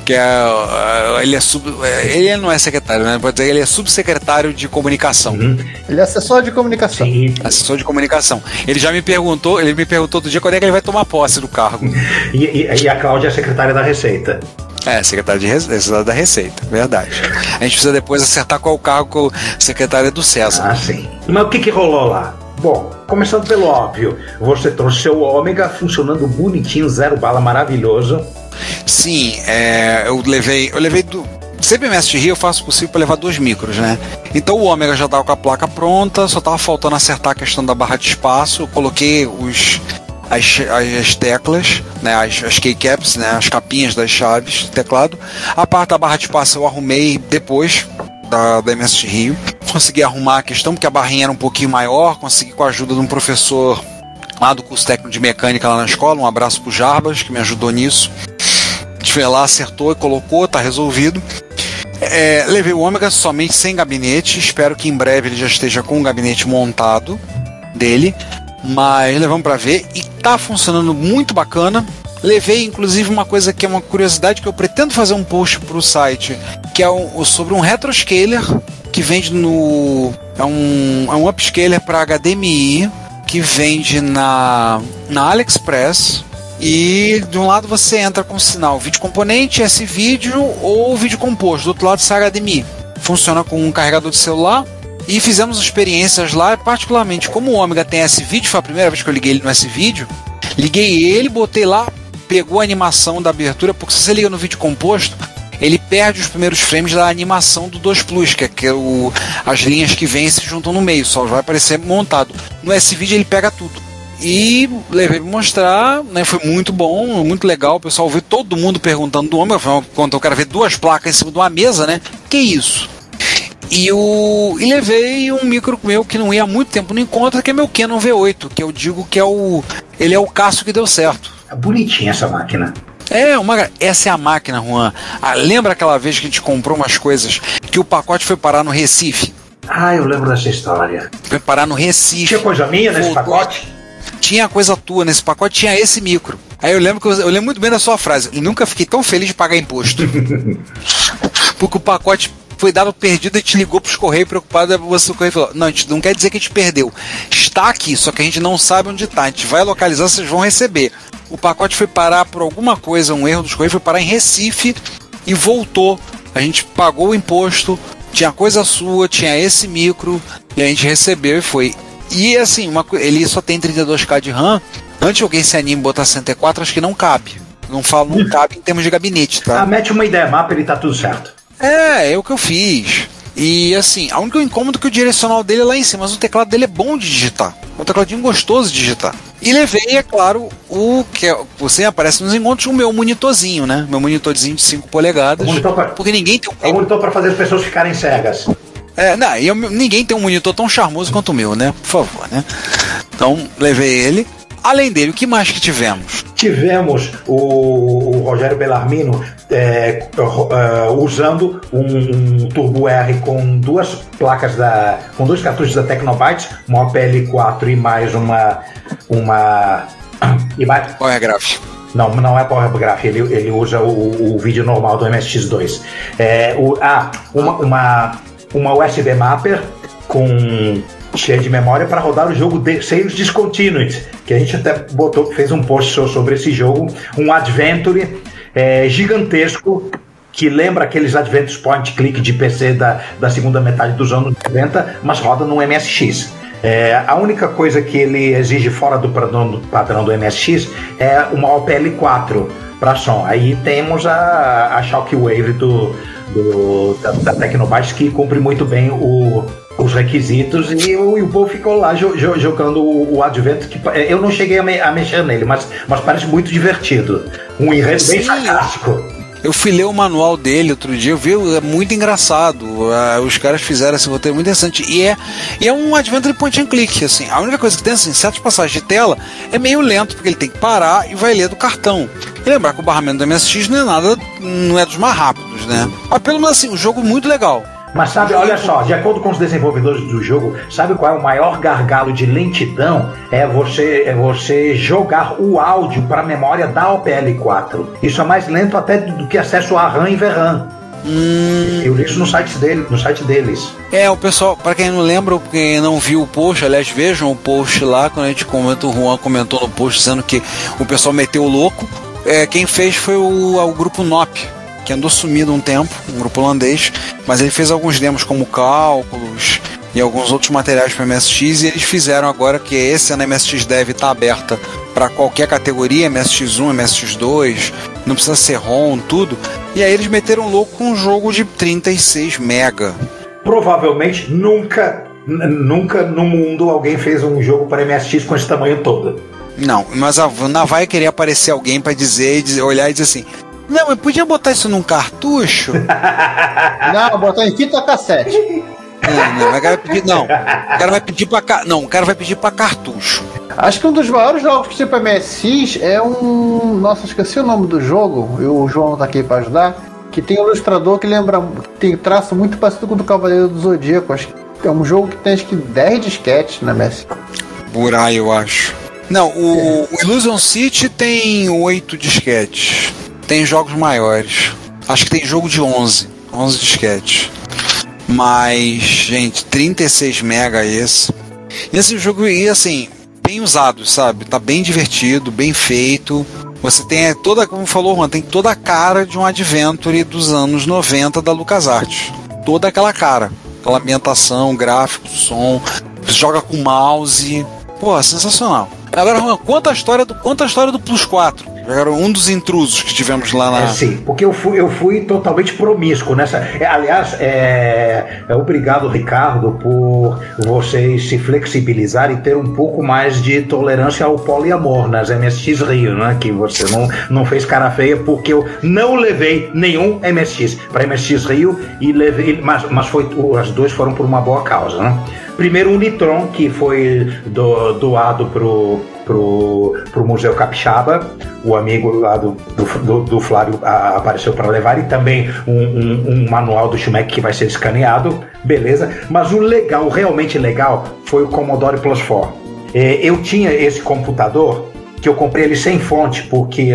Que é. uh, Ele é sub. é, Ele não é secretário, né? Pode dizer, ele é subsecretário de comunicação. Ele é assessor de comunicação. Sim. Assessor de comunicação. Ele já me perguntou, ele me perguntou outro dia quando é que ele vai tomar posse do cargo. E, e- e a Cláudia é secretária da Receita. É, secretário de secretário da Receita, verdade. A gente precisa depois acertar qual o cargo o secretário é do César. Ah, sim. Mas o que, que rolou lá? Bom, começando pelo óbvio, você trouxe seu ômega funcionando bonitinho, zero bala, maravilhoso. Sim, é, eu levei. Eu levei do. Sempre Mestre Rio eu faço o possível para levar dois micros, né? Então o Ômega já tava com a placa pronta, só tava faltando acertar a questão da barra de espaço. Eu coloquei os. As, as teclas, né, as, as keycaps, né, as capinhas das chaves do teclado. A parte da barra de espaço eu arrumei depois da, da MST Rio. Consegui arrumar a questão, porque a barrinha era um pouquinho maior. Consegui com a ajuda de um professor lá do curso técnico de mecânica lá na escola. Um abraço pro Jarbas, que me ajudou nisso. Foi lá, acertou e colocou, tá resolvido. É, levei o Ômega somente sem gabinete. Espero que em breve ele já esteja com o gabinete montado dele. Mas levamos para ver e tá funcionando muito bacana. Levei inclusive uma coisa que é uma curiosidade que eu pretendo fazer um post pro site, que é um- sobre um retroscaler que vende no é um, é um upscaler para HDMI que vende na na AliExpress e de um lado você entra com o sinal vídeo componente, esse vídeo ou vídeo composto, do outro lado sai HDMI. Funciona com um carregador de celular e fizemos experiências lá, particularmente como o Ômega tem esse vídeo, foi a primeira vez que eu liguei ele no esse vídeo. Liguei ele, botei lá, pegou a animação da abertura, porque se você liga no vídeo composto, ele perde os primeiros frames da animação do 2 Plus, que é, que o, as linhas que vêm se juntam no meio, só vai aparecer montado. No S-Vídeo ele pega tudo. E levei pra mostrar, né? Foi muito bom, muito legal. O pessoal viu todo mundo perguntando do. Afinal, Quando eu quero ver duas placas em cima de uma mesa, né? Que isso? E, o, e levei um micro meu que não ia há muito tempo no encontro, que é meu Canon V8, que eu digo que é o. Ele é o caço que deu certo. É bonitinha essa máquina. É, uma, essa é a máquina, Juan. Ah, lembra aquela vez que a gente comprou umas coisas que o pacote foi parar no Recife? Ah, eu lembro dessa história. Foi parar no Recife. Tinha coisa minha nesse Voltou. pacote? Tinha coisa tua nesse pacote, tinha esse micro. Aí eu lembro que eu, eu lembro muito bem da sua frase. E nunca fiquei tão feliz de pagar imposto. *laughs* Porque o pacote foi dado perdido e te ligou pros correios preocupado. Você o correio falou: Não, a gente não quer dizer que a gente perdeu. Está aqui, só que a gente não sabe onde está. A gente vai localizar, vocês vão receber. O pacote foi parar por alguma coisa, um erro dos correios, foi parar em Recife e voltou. A gente pagou o imposto, tinha coisa sua, tinha esse micro, e a gente recebeu e foi. E assim, uma, ele só tem 32k de RAM. Antes que alguém se anime e botar 64, acho que não cabe. Não falo, não cabe em termos de gabinete, tá? Ah, mete uma ideia mapa e tá tudo certo. É, é o que eu fiz. E assim, a única incômodo é que o direcional dele é lá em cima, mas o teclado dele é bom de digitar. É um tecladinho gostoso de digitar. E levei, é claro, o que é, você aparece nos encontros, o meu monitorzinho, né? Meu monitorzinho de 5 polegadas. Monitor pra- Porque ninguém tem É um monitor para fazer as pessoas ficarem cegas. É, não, eu- ninguém tem um monitor tão charmoso quanto o meu, né? Por favor, né? Então, levei ele. Além dele, o que mais que tivemos? Tivemos o, o Rogério Bellarmino é, é, usando um, um Turbo R com duas placas da. com dois cartuchos da Tecnobytes, uma OPL4 e mais uma. uma. *coughs* E mais, Qual é a gráfica? não, não é Power Graph, ele, ele usa o, o vídeo normal do MSX2. É, o, ah, uma, uma, uma USB Mapper com cheia de memória para rodar o jogo de, Sales Discontinued, que a gente até botou, fez um post so- sobre esse jogo, um Adventure é, gigantesco que lembra aqueles Adventures Point Click de PC da, da segunda metade dos anos 90, mas roda no MSX. É, a única coisa que ele exige fora do padrão do, padrão do MSX é uma OPL4 para som. Aí temos a, a Shockwave do, do, da, da que cumpre muito bem o, os requisitos e o, e o povo ficou lá jo- jo- jogando o, o Advent que pa- eu não cheguei a, me- a mexer nele, mas, mas parece muito divertido. Um enredo bem Sim. sarcástico. Eu fui ler o manual dele outro dia, eu vi, é muito engraçado. Ah, os caras fizeram esse roteiro muito interessante. E é, e é um adventure point and click, assim. A única coisa que tem, assim, certas passagens de tela é meio lento, porque ele tem que parar e vai ler do cartão. E lembrar que o barramento do MSX não é nada, não é dos mais rápidos, né? Mas pelo menos assim, o jogo é muito legal. Mas sabe, olha só, de acordo com os desenvolvedores do jogo, sabe qual é o maior gargalo de lentidão? É você, é você jogar o áudio para a memória da OPL4. Isso é mais lento até do que acesso a RAM e VRAM. Eu li isso no site, dele, no site deles. É, o pessoal, pra quem não lembra, quem não viu o post, aliás, vejam o post lá, quando a gente comenta, o Juan comentou no post dizendo que o pessoal meteu o louco. É, quem fez foi o, o grupo NOP, que andou sumido um tempo, um grupo holandês, mas ele fez alguns demos como cálculos e alguns outros materiais para MSX e eles fizeram agora que esse ano MSX Dev está aberta para qualquer categoria, MSX1, MSX2, não precisa ser ROM, tudo. E aí eles meteram louco com um jogo de 36 mega. Provavelmente nunca, nunca no mundo alguém fez um jogo para MSX com esse tamanho todo. Não, mas a Vanna vai querer aparecer alguém para dizer, e dizer- olhar e dizer assim: Não, mas podia botar isso num cartucho? *laughs* Não, botar em fita cassete. não, não, o cara vai pedir, não. O cara vai pedir pra Não, o cara vai pedir pra cartucho. Acho que um dos maiores jogos que tem pra MSX é um. Nossa, esqueci o nome do jogo. E o João tá aqui pra ajudar. Que tem um ilustrador que lembra. que tem traço muito parecido com o do Cavaleiro do Zodíaco. Acho que é um jogo que tem acho que 10 disquetes na MSX. Burai, eu acho. Não, o, o Illusion City tem oito disquetes. Tem jogos maiores. Acho que tem jogo de 11. 11 disquetes. Mas, gente, 36 mega esse. Esse jogo, e assim, bem usado, sabe? Tá bem divertido, bem feito. Você tem toda, como falou Juan, tem toda a cara de um Adventure dos anos 90 da LucasArts. Toda aquela cara. Aquela ambientação, gráfico, som. Joga com mouse. Pô, sensacional. Agora, Juan, conta a história do, conta a história do Plus 4. Era um dos intrusos que tivemos lá na. É, sim, porque eu fui, eu fui totalmente promíscuo nessa. é, aliás, é, é obrigado, Ricardo, por vocês se flexibilizarem e ter um pouco mais de tolerância ao poliamor nas MSX Rio, né? Que você não, não fez cara feia porque eu não levei nenhum MSX para MSX Rio e levei, mas, mas foi, as duas foram por uma boa causa, né? Primeiro o Nitron, que foi do- doado pro, pro, pro Museu Capixaba, o amigo lá do, do, do- Flávio a- apareceu para levar, e também um, um- um manual do Schmeck que vai ser escaneado, beleza. Mas o legal, realmente legal, foi o Commodore Plus 4. É, eu tinha esse computador que eu comprei ele sem fonte, porque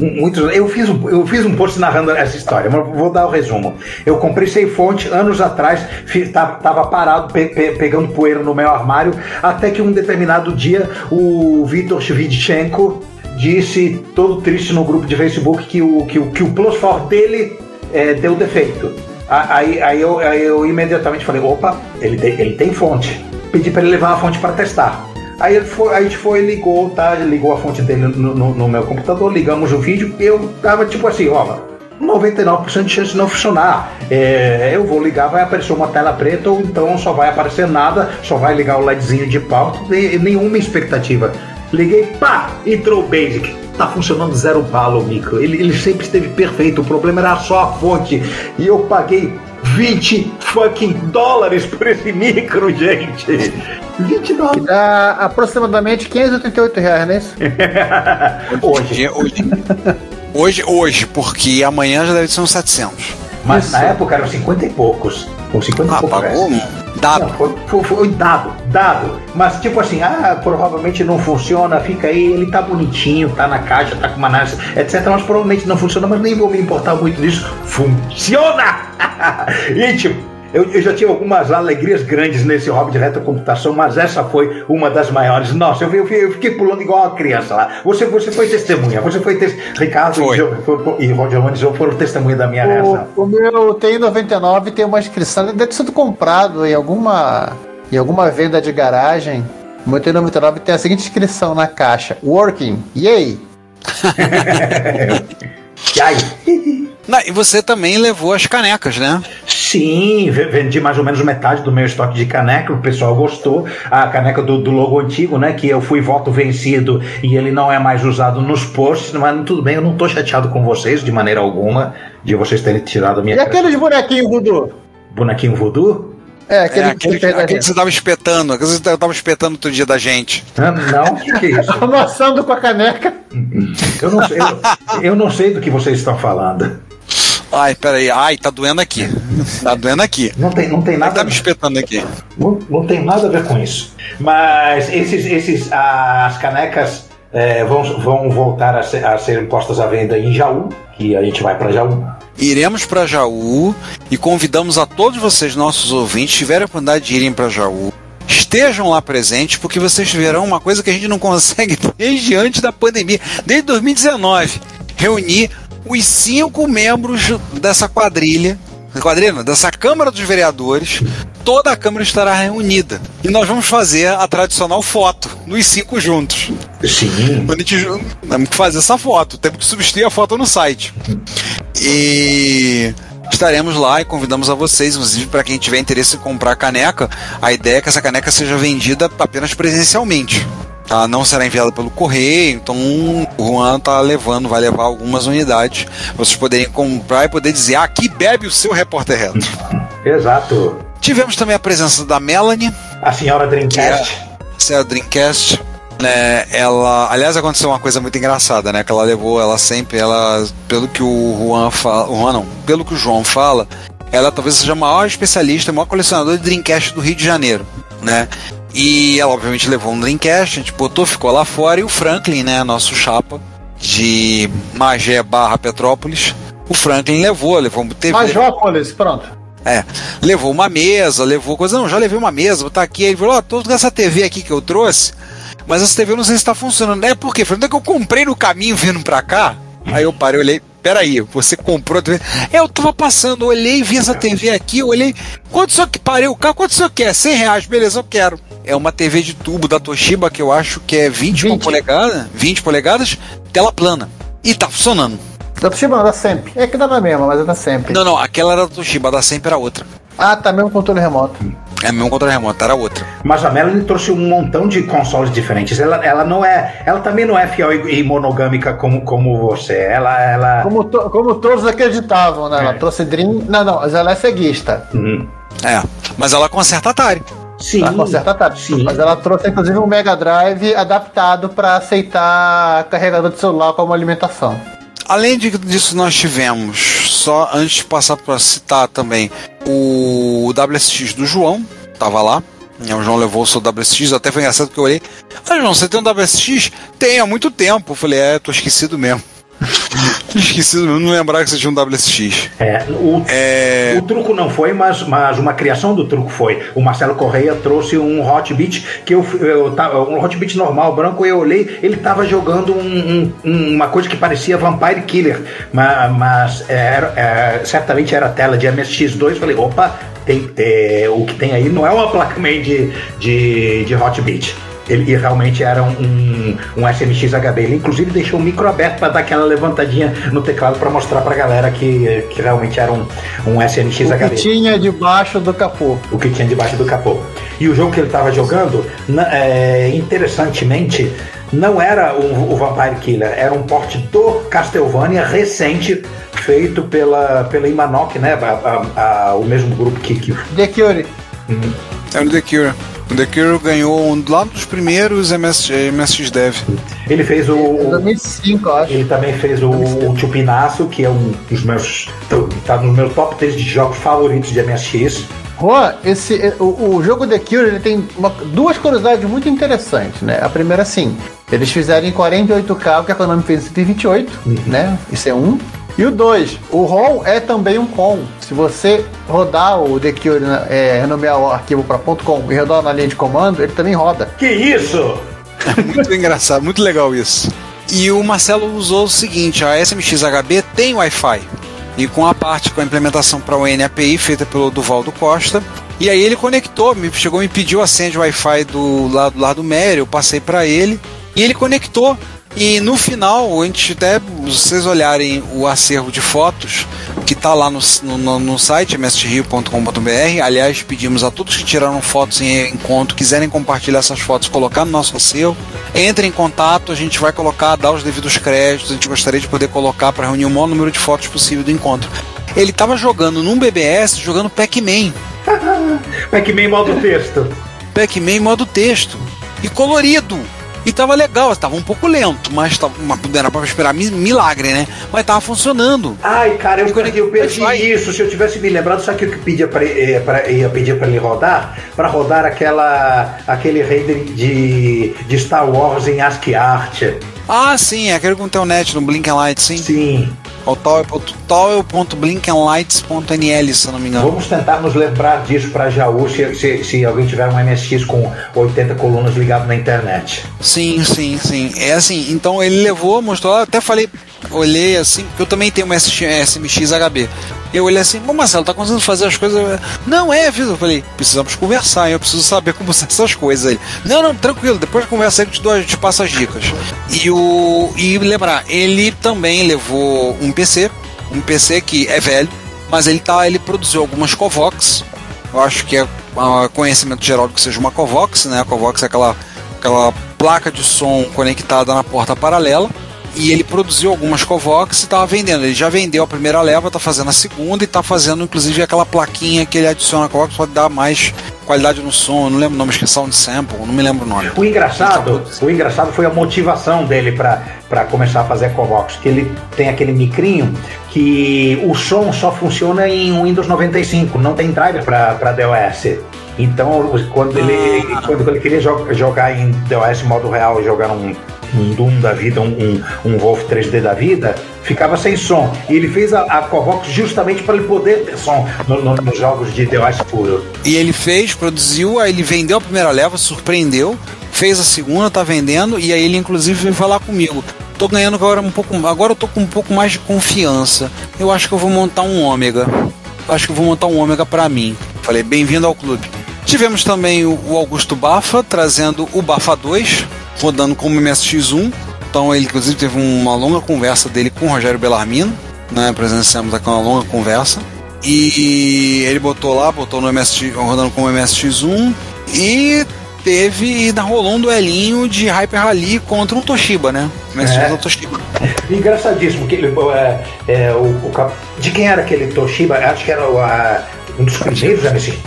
muitos. Eu fiz, um- eu fiz um post narrando essa história, mas vou dar o resumo. Eu comprei sem fonte anos atrás, fi- tava, tava parado, pe- pe- pegando poeira no meu armário, até que um determinado dia o Vitor Shvidchenko disse, todo triste no grupo de Facebook, que o, que o, que o Plus 4 dele é, deu defeito. Aí, aí, eu, aí eu imediatamente falei: opa, ele ele tem fonte. Pedi para ele levar a fonte para testar. Aí ele foi, a gente foi, ligou, tá? Ligou a fonte dele no, no- no meu computador, ligamos o vídeo, eu tava tipo assim, ó, 99% de chance de não funcionar. É, eu vou ligar, vai aparecer uma tela preta, ou então só vai aparecer nada, só vai ligar o LEDzinho de pauta, e- nenhuma expectativa. Liguei, pá, entrou o Basic. Tá funcionando zero bala o micro. Ele, ele sempre esteve perfeito, o problema era só a fonte. E eu paguei 20 fucking dólares por esse micro, gente. 20 dólares. Dá aproximadamente 588 reais, não é isso? *laughs* Hoje. Hoje, hoje, hoje, porque amanhã já deve ser uns 700. Mas na época eram 50 e poucos. Ou 50 Ah, e poucos. pagou? reais. Dado. Não, foi, foi- foi dado, dado. Mas tipo assim, ah, provavelmente não funciona, fica aí, ele tá bonitinho, tá na caixa, tá com uma análise, etc. Mas provavelmente não funciona, mas nem vou me importar muito disso. Funciona! *laughs* e tipo. Eu, eu já tive algumas alegrias grandes nesse hobby de retrocomputação, mas essa foi uma das maiores. Nossa, eu, eu, eu fiquei pulando igual uma criança lá. Você, você foi testemunha, você foi tes- Ricardo Foi. e, e Roger Lones foram testemunha da minha reação. O, o meu TI-99 tem uma inscrição, ele deve ter sido comprado em alguma, em alguma venda de garagem. O meu TI-99 tem a seguinte inscrição na caixa: Working, yay! *laughs* E aí? *laughs* Não, e você também levou as canecas, né? Sim, ve- vendi mais ou menos metade do meu estoque de caneca, o pessoal gostou. A caneca do, do logo antigo, né? Que eu fui voto vencido e ele não é mais usado nos posts, mas tudo bem, eu não tô chateado com vocês de maneira alguma, de vocês terem tirado a minha E aqueles bonequinhos voodoo? bonequinho voodoo. É, É, aquele, aquele, que você aquele que você tava espetando, aquele que você tava espetando outro dia da gente. Não, o que, que é isso? *laughs* amassando com a caneca. Eu não, sei, eu, eu não sei do que vocês estão falando. Ai, peraí. Ai, tá doendo aqui. Tá doendo aqui. Não tem, não tem Tá nada. me espetando aqui. Não, não tem nada a ver com isso. Mas esses, esses, as canecas é, vão, vão voltar a, ser, a serem postas à venda em Jaú, que a gente vai para Jaú. Iremos para Jaú e convidamos a todos vocês, nossos ouvintes, tiverem a oportunidade de irem para Jaú, estejam lá presentes, porque vocês verão uma coisa que a gente não *laughs* consegue desde antes da pandemia, desde 2019, reunir os cinco membros dessa quadrilha, quadrilha, dessa Câmara dos Vereadores, toda a Câmara estará reunida. E nós vamos fazer a tradicional foto, dos cinco juntos. Sim. Quando a gente temos que fazer essa foto, temos que substituir a foto no site. E estaremos lá e convidamos a vocês, inclusive para quem tiver interesse em comprar a caneca, a ideia é que essa caneca seja vendida apenas presencialmente. Tá? Não será enviada pelo correio, então o Juan tá levando, vai levar algumas unidades. Vocês poderem comprar e poder dizer, ah, aqui bebe o seu repórter reto. *laughs* Exato. Tivemos também a presença da Melanie, A senhora Dreamcast. é a Dreamcast. Né, ela, aliás, aconteceu uma coisa muito engraçada, né? Que ela levou, ela sempre, ela, pelo que o Juan fala, o Juan não, pelo que o João fala, ela talvez seja a maior especialista, a maior colecionadora de Dreamcast do Rio de Janeiro, né? E ela obviamente levou um Dreamcast, a gente botou, ficou lá fora, e o Franklin, né, nosso chapa de Magé barra Petrópolis, o Franklin levou, levou, teve, Majópolis, pronto. é, levou uma mesa, levou coisa. Não, já levei uma mesa, vou estar aqui. Ele falou: Ó, tô com essa TV aqui que eu trouxe, mas essa TV eu não sei se está funcionando. É por quê? Falei, não é que eu comprei no caminho vindo pra cá. Aí eu parei, olhei. Peraí, você comprou a TV? É, eu tava passando, olhei, vi essa TV aqui, olhei. Quanto só que parei o carro? Quanto só quer? 100 reais, beleza, eu quero. É uma TV de tubo da Toshiba que eu acho que é 20, 20. polegadas, 20 polegadas, tela plana. E tá funcionando. Da Toshiba não, da sempre. É que dá na mesma, mas é da sempre. Não, não, aquela era da Toshiba, a da sempre era outra. Ah, tá mesmo controle remoto. É mesmo controle remoto, era outra. Mas a Melanie trouxe um montão de consoles diferentes. Ela, ela não é. Ela também não é fiel e, e monogâmica como, como você. Ela. ela... Como, to- como todos acreditavam, né? Ela É. trouxe Dream. Não, não, mas ela é ceguista. Hum. É, mas ela conserta Atari. Sim. Ela conserta Atari. Sim. Mas ela trouxe inclusive um Mega Drive adaptado para aceitar carregador de celular como alimentação. Além de- disso, nós tivemos, só antes de passar para citar também, o WSX do João, tava lá. né, O João levou o seu WSX, até foi engraçado que eu olhei. Ah, João, você tem um WSX? Tem, há muito tempo. Eu falei, é, tô esquecido mesmo. *laughs* mesmo, não lembrava que você tinha um WSX. É, o, É, o truco não foi, mas, mas uma criação do truco foi. O Marcelo Correia trouxe um Hot Beat, que eu, eu tava, um Hot Beat normal, branco, eu olhei, ele tava jogando um- um- uma coisa que parecia Vampire Killer, mas, mas era, é, certamente era tela de MSX2. Falei, opa, tem, é, o que tem aí não é uma placa-mãe de, de, de Hot Beat. Ele e realmente era um, um SMX HB. Ele inclusive deixou o micro aberto para dar aquela levantadinha no teclado para mostrar para a galera que, que realmente era um, um SMX O que HB. tinha debaixo do capô. O que tinha debaixo do capô. E o jogo que ele estava jogando, é, interessantemente, não era o, o Vampire Killer, era um porte do Castlevania recente, feito pela, pela Imanok, né? A- a- a- o mesmo grupo que, que The Cure. é o The Cure. O The Cure ganhou um lá dos primeiros MS, MSX Dev. ele fez o, Em o 2005, eu acho. Ele também fez o, o Chupinaço, que é um dos meus. tá no meu top 3 de jogos favoritos de MSX. Juan, esse, o, o jogo The Cure ele tem uma- duas curiosidades muito interessantes, né? A primeira, assim, eles fizeram em 48K, o que a Konami fez em 128, né? Isso é um. E o dois, o ROM é também um COM. Se você rodar o The Cure, né, é, renomear o arquivo para .com e rodar na linha de comando, ele também roda. Que isso? Muito engraçado, muito legal isso. E o Marcelo usou o seguinte: a SMX HB tem Wi-Fi. E com a parte com a implementação para o NAPI feita pelo Duvaldo Costa. E aí ele conectou, me chegou e me pediu a senha de Wi-Fi do lado, lado do Mério, eu passei para ele e ele conectou. E no final, antes até vocês olharem o acervo de fotos que está lá no, no, no site mstrio.com.br. Aliás, pedimos a todos que tiraram fotos em encontro, quiserem compartilhar essas fotos, colocar no nosso acervo. Entre em contato, a gente vai colocar, dar os devidos créditos. A gente gostaria de poder colocar para reunir o maior número de fotos possível do encontro. Ele estava jogando num BBS, jogando Pac-Man. *laughs* Pac-Man modo texto. Pac-Man modo texto. E colorido. E tava legal, tava um pouco lento, mas tava, uma, era pra esperar mi- milagre, né? Mas tava funcionando. Ai, cara, eu, perdi, eu perdi isso. Se eu tivesse me lembrado, sabe o que eu pedia pra, eh, pra, ia pedir pra ele rodar? Pra rodar aquela, aquele render de, de Star Wars em ASCII Art. Ah, sim, é aquele com o net no Blink and Light, sim. Sim. O towel.blinkandlights.nl, se eu não me engano. Vamos tentar nos lembrar disso pra Jaú se, se, se alguém tiver um MSX com 80 colunas ligado na internet. Sim, sim, sim. É assim, então ele levou, mostrou, até falei, olhei assim, porque eu também tenho um SMX HB. Eu olhei assim, Marcelo, tá conseguindo fazer as coisas? Não é, filho. Eu falei, precisamos conversar, eu preciso saber como são essas coisas aí. Não, não, tranquilo, depois conversa aí que eu te, dou, eu te passo as dicas. E, o, e lembrar, ele também levou um PC, um PC que é velho, mas ele tá, ele produziu algumas Covox. Eu acho que é ah, conhecimento geral do que seja uma Covox, né? A Covox é aquela, aquela placa de som conectada na porta paralela. E ele produziu algumas Covox e estava vendendo. Ele já vendeu a primeira leva, está fazendo a segunda e está fazendo inclusive aquela plaquinha que ele adiciona a Covox para dar mais qualidade no som. Não lembro o nome, que é Sound Sample, não me lembro o nome. O engraçado, o engraçado foi a motivação dele para começar a fazer Covox, que ele tem aquele micrinho que o som só funciona em Windows 95, não tem driver para DOS. Então, quando ele, quando ele queria jo- jogar em DOS modo real, jogar um, um Doom da vida, um, um, um Wolf 3D da vida, ficava sem som. E ele fez a, a Covox justamente para ele poder ter som no- no- nos jogos de DOS puro. E ele fez, produziu, aí ele vendeu a primeira leva, surpreendeu, fez a segunda, tá vendendo, e aí ele inclusive veio falar comigo. Tô ganhando agora um pouco. Agora eu tô com um pouco mais de confiança. Eu acho que eu vou montar um ômega. Acho que eu vou montar um ômega pra mim. Falei, bem-vindo ao clube. Tivemos também o Augusto Bafa trazendo o Bafa 2, rodando como MSX1. Então ele inclusive teve uma longa conversa dele com o Rogério Bellarmino, né? Presenciamos aqui uma longa conversa. E ele botou lá, botou no MSX, rodando como MSX1 e teve e rolou um duelinho de Hyper Rally contra um Toshiba, né? MSX É. Toshiba. *laughs* Engraçadíssimo que ele, é, é, o, o de quem era aquele Toshiba? Acho que era o, a- um dos primeiros MSX.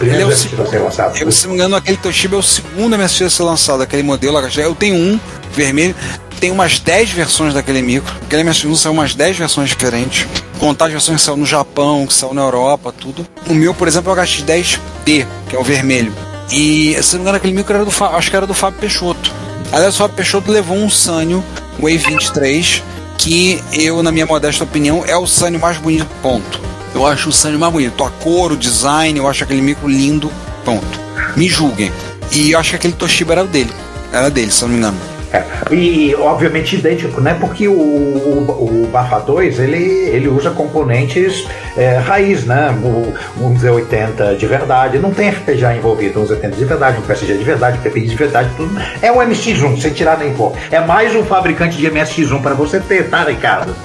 Ele é o ser lançado. Eu, se não me engano, aquele Toshiba é o segundo MSX a ser lançado, aquele modelo. Eu tenho um vermelho, tem umas 10 versões daquele micro. Aquele MSX1 saiu umas 10 versões diferentes. Contar as versões que saiu no Japão, que saiu na Europa, tudo. O meu, por exemplo, é o HX10P, que é o vermelho. E, se não me engano, aquele micro era do, acho que era do Fábio Peixoto. Aliás, o Fábio Peixoto levou um Sanyo Wave 23, que eu, na minha modesta opinião, é o Sanyo mais bonito, ponto. Eu acho o Sanyo mais bonito. A cor, o design, eu acho aquele micro lindo, ponto. Me julguem. E eu acho que aquele Toshiba era o dele. Era dele, se eu não me engano. É, E obviamente idêntico, né? Porque o, o, o Bafa 2 ele, ele usa componentes é, raiz, né? O, um Z80 de verdade, não tem FPGA envolvido, um Z80 de verdade, um PSG de verdade, um PPI de verdade, tudo. É um MSX1, sem tirar nem pôr. É mais um fabricante de MSX1 para você ter, tá, Ricardo?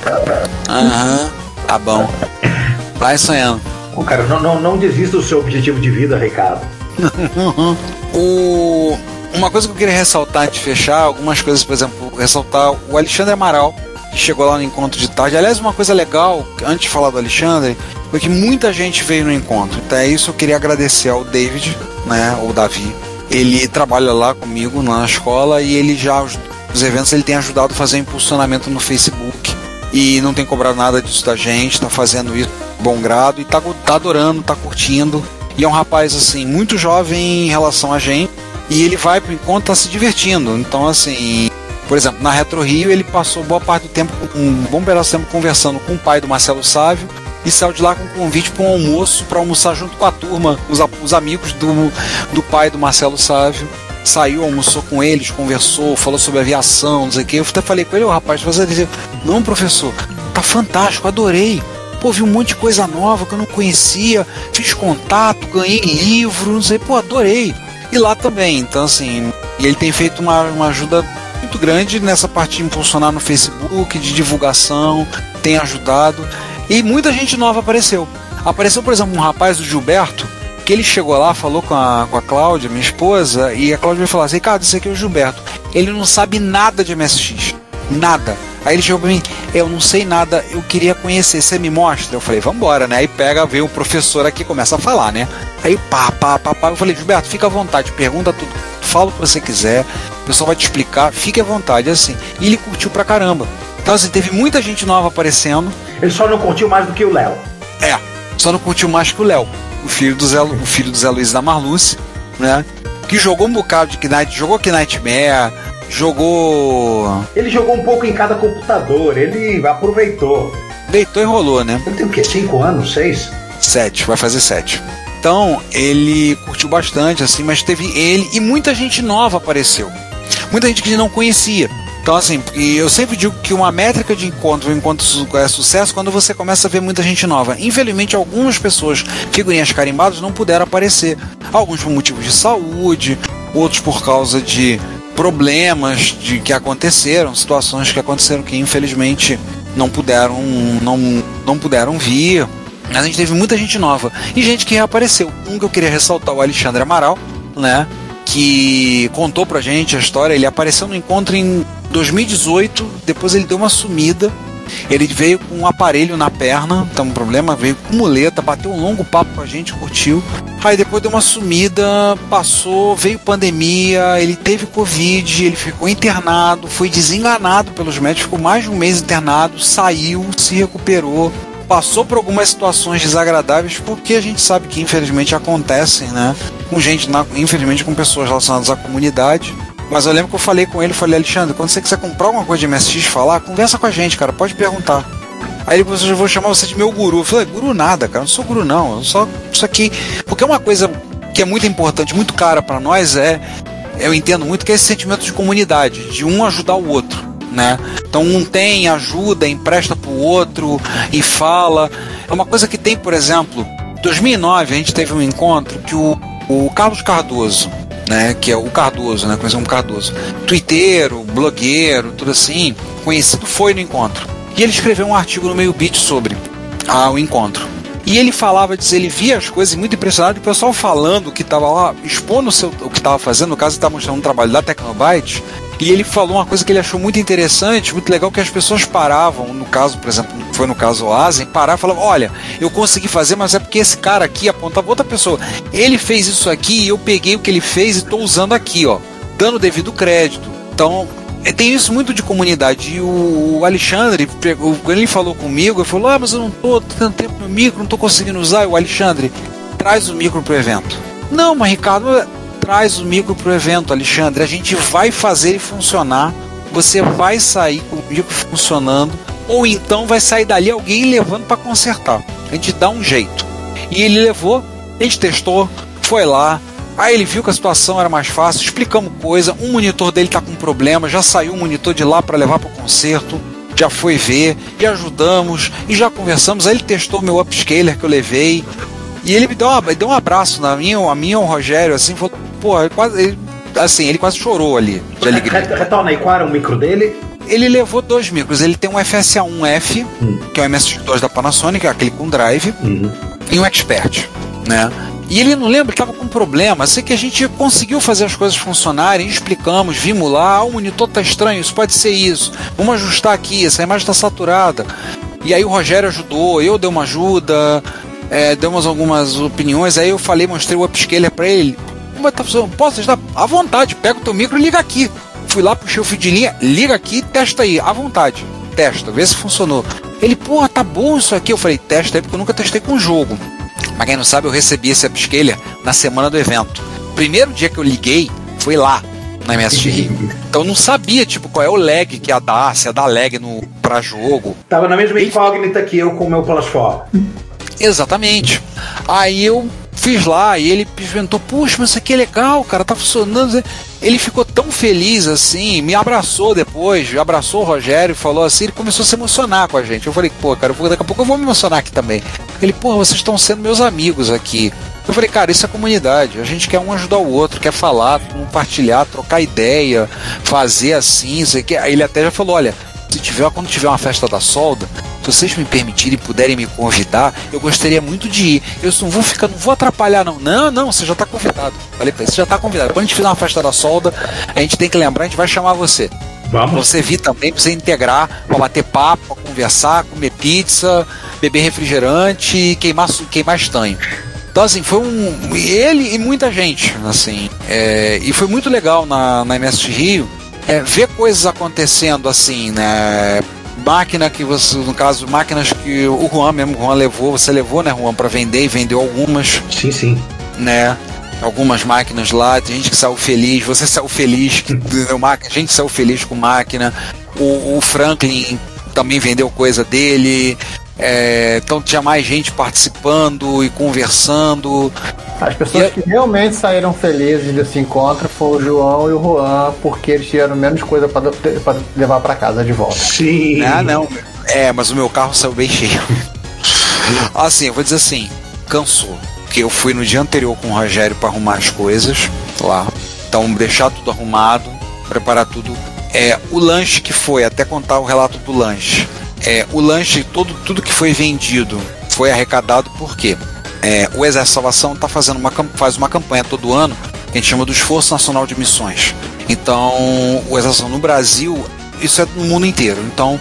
Aham, tá bom. Vai sonhando. Ô, cara, não, não, não desista do seu objetivo de vida, Ricardo. *laughs* O... Uma coisa que eu queria ressaltar antes de fechar, algumas coisas, por exemplo, ressaltar o Alexandre Amaral, que chegou lá no encontro de tarde. Aliás, uma coisa legal, antes de falar do Alexandre, foi que muita gente veio no encontro. Então é isso eu queria agradecer ao David, né, o Davi. Ele trabalha lá comigo na escola e ele já, os, os eventos, ele tem ajudado a fazer impulsionamento no Facebook. E não tem cobrado nada disso da gente, tá fazendo isso bom grado e tá, tá adorando, tá curtindo. E é um rapaz, assim, muito jovem em relação a gente. E ele vai pro encontro, tá se divertindo. Então, assim, por exemplo, na Retro Rio, ele passou boa parte do tempo, um bom pedaço de tempo conversando com o pai do Marcelo Sávio e saiu de lá com um convite para um almoço, para almoçar junto com a turma, os, os amigos do, do pai do Marcelo Sávio. Saiu, almoçou com eles, conversou, falou sobre aviação, não sei o que. Eu até falei com ele, ô rapaz, você dizer, não, professor, tá fantástico, adorei. Pô, vi um monte de coisa nova que eu não conhecia, fiz contato, ganhei livro, não sei, pô, adorei. E lá também, então assim, ele tem feito uma, uma ajuda muito grande nessa parte de impulsionar no Facebook, de divulgação, tem ajudado. E muita gente nova apareceu. Apareceu, por exemplo, um rapaz, o Gilberto, que ele chegou lá, falou com a, com a Cláudia, minha esposa, e a Cláudia veio falar assim, Ricardo, esse aqui é o Gilberto. Ele não sabe nada de MSX. Nada. Aí ele chegou pra mim, eu não sei nada, eu queria conhecer, você me mostra? Eu falei, vambora, né? Aí pega, vem o professor aqui começa a falar, né? Aí pá, pá, pá, pá. Eu falei, Gilberto, fica à vontade, pergunta tudo. fala o que você quiser, o pessoal vai te explicar, fique à vontade, é assim. E ele curtiu pra caramba. Então, assim, teve muita gente nova aparecendo. Ele só não curtiu mais do que o Léo. É, só não curtiu mais que o Léo, o filho do Zé, o filho do Zé Luiz da Marluce, né? Que jogou um bocado de Knight, jogou Knightmare, jogou. Ele jogou um pouco em cada computador, ele aproveitou. Deitou e rolou, né? Ele tem o quê? Cinco anos? Seis? Sete, vai fazer sete. Então, ele curtiu bastante, assim, mas teve ele e muita gente nova apareceu. Muita gente que gente não conhecia. Então, assim, e eu sempre digo que uma métrica de encontro, encontro é sucesso quando você começa a ver muita gente nova. Infelizmente, algumas pessoas, figurinhas carimbadas, não puderam aparecer. Alguns por motivos de saúde, outros por causa de problemas de que aconteceram, situações que aconteceram que infelizmente não puderam não, não puderam vir. Mas a gente teve muita gente nova e gente que reapareceu. Um que eu queria ressaltar, o Alexandre Amaral, né? Que contou pra gente a história. Ele apareceu no encontro em 2018, depois ele deu uma sumida. Ele veio com um aparelho na perna, tá um problema, veio com muleta, bateu um longo papo com a gente, curtiu. Aí depois deu uma sumida, passou, veio pandemia, ele teve Covid, ele ficou internado, foi desenganado pelos médicos, ficou mais de um mês internado, saiu, se recuperou, passou por algumas situações desagradáveis, porque a gente sabe que infelizmente acontecem, né? Com gente, na- infelizmente com pessoas relacionadas à comunidade. Mas eu lembro que eu falei com ele, falei, Alexandre, quando você quiser comprar alguma coisa de MSX falar, conversa com a gente, cara, pode perguntar. Aí ele falou, eu vou chamar você de meu guru. Eu falei, guru nada, cara, não sou guru não, eu só isso aqui. Porque uma coisa que é muito importante, muito cara pra nós é, eu entendo muito que é esse sentimento de comunidade, de um ajudar o outro, né? Então um tem, ajuda, empresta pro outro e fala. É uma coisa que tem, por exemplo, 2009 a gente teve um encontro que o, o Carlos Cardoso, né, que é o Cardoso, né, conhecido como Cardoso, twitteiro, blogueiro, tudo assim, conhecido, foi no encontro. E ele escreveu um artigo no meio beat sobre ah, o encontro. E ele falava, diz, ele via as coisas muito impressionado, o pessoal falando que estava lá, expondo o, seu, o que estava fazendo, no caso estava mostrando um trabalho da Tecnobyte, e ele falou uma coisa que ele achou muito interessante, muito legal, que as pessoas paravam, no caso, por exemplo, foi no caso o Asen, paravam e falavam, olha, eu consegui fazer, mas é porque esse cara aqui apontava outra pessoa. Ele fez isso aqui e eu peguei o que ele fez e estou usando aqui, ó, dando devido crédito. Então, é, tem isso muito de comunidade. E o, Alexandre, quando ele falou comigo, ele falou: Ah, mas eu não tô tendo tempo no micro, não tô conseguindo usar. E o Alexandre, traz o micro pro evento. Não, mas Ricardo, traz o micro pro evento, Alexandre. A gente vai fazer ele funcionar. Você vai sair com o micro funcionando. Ou então vai sair dali alguém levando para consertar. A gente dá um jeito. E ele levou, a gente testou, foi lá. Aí ele viu que a situação era mais fácil, explicamos coisa. Um monitor dele tá com problema, já saiu o monitor de lá para levar para o conserto. Já foi ver, e ajudamos, e já conversamos. Aí ele testou o meu upscaler que eu levei. E ele me deu, uma, deu um abraço na minha, a minha, o Rogério, assim, falou, pô, ele quase, ele- assim, ele quase chorou ali, de alegria. Re- Retorna aí, qual era o micro dele? Ele levou dois micros. Ele tem um FSA1F, que é o MSX2 da Panasonic, aquele com drive, e um Expert, né? E ele não lembra que estava com problema. Sei que a gente conseguiu fazer as coisas funcionarem, explicamos, vimos lá, ah, o monitor tá estranho, isso pode ser isso. Vamos ajustar aqui, essa imagem está saturada. E aí o Rogério ajudou, eu dei uma ajuda, é, demos algumas opiniões, aí eu falei, mostrei o upscaler para ele. Como é que tá funcionando? Posso ajudar? À vontade, pega o teu micro e liga aqui. Fui lá, puxei o fio de linha, liga aqui, testa aí, à vontade. Testa, vê se funcionou. Ele, porra, tá bom isso aqui. Eu falei, testa aí, porque eu nunca testei com jogo. Pra quem não sabe, eu recebi esse upscaler na semana do evento. Primeiro dia que eu liguei, foi lá, na MSX Rio. *laughs* Então eu não sabia, tipo, qual é o lag que ia dar, se ia dar lag no, pra jogo. Tava na mesma incógnita que eu com o meu Plus 4. Exatamente. Aí eu fiz lá e ele inventou, puxa, mas isso aqui é legal, cara, tá funcionando. Ele ficou tão feliz assim, me abraçou depois, abraçou o Rogério falou assim, ele começou a se emocionar com a gente. Eu falei, pô, cara, daqui a pouco eu vou me emocionar aqui também. Ele, pô, vocês estão sendo meus amigos aqui. Eu falei, cara, isso é comunidade. A gente quer um ajudar o outro, quer falar, compartilhar, trocar ideia, fazer assim, aqui. Aí ele até já falou, olha, se tiver, quando tiver uma festa da solda, se vocês me permitirem e puderem me convidar, eu gostaria muito de ir. Eu não vou ficar, não vou atrapalhar, não. Não, não, você já está convidado. Falei pra ele, você já está convidado. Quando a gente fizer uma festa da solda, a gente tem que lembrar, a gente vai chamar você. Pra Vamos. você vir também, pra você integrar, pra bater papo, pra conversar, comer pizza, beber refrigerante e queimar, queimar estanho. Então, assim, foi um. Ele e muita gente, assim. é, e foi muito legal na, na MS Rio é, ver coisas acontecendo, assim, né? Máquina que você, no caso, máquinas que o Juan mesmo, o Juan levou, você levou, né, Juan, para vender e vendeu algumas, Sim, sim. né? Algumas máquinas lá, tem gente que saiu feliz, você saiu feliz, que *laughs* deu máquina, a gente saiu feliz com máquina. O, o Franklin também vendeu coisa dele. É, então tinha mais gente participando e conversando. As pessoas E- que realmente saíram felizes desse encontro foram o João e o Juan, porque eles tiveram menos coisa pra pra levar pra casa de volta. Sim. Ah, não. É, mas o meu carro saiu bem cheio. *laughs* Assim, eu vou dizer assim, cansou. Porque eu fui no dia anterior com o Rogério para arrumar as coisas lá. Então, deixar tudo arrumado, preparar tudo. É, o lanche que foi, até contar o relato do lanche. É, o lanche, todo, tudo que foi vendido foi arrecadado porque é, o Exército Salvação tá fazendo uma, faz uma campanha todo ano que a gente chama do Esforço Nacional de Missões. Então, o Exército no Brasil, isso é no mundo inteiro. Então,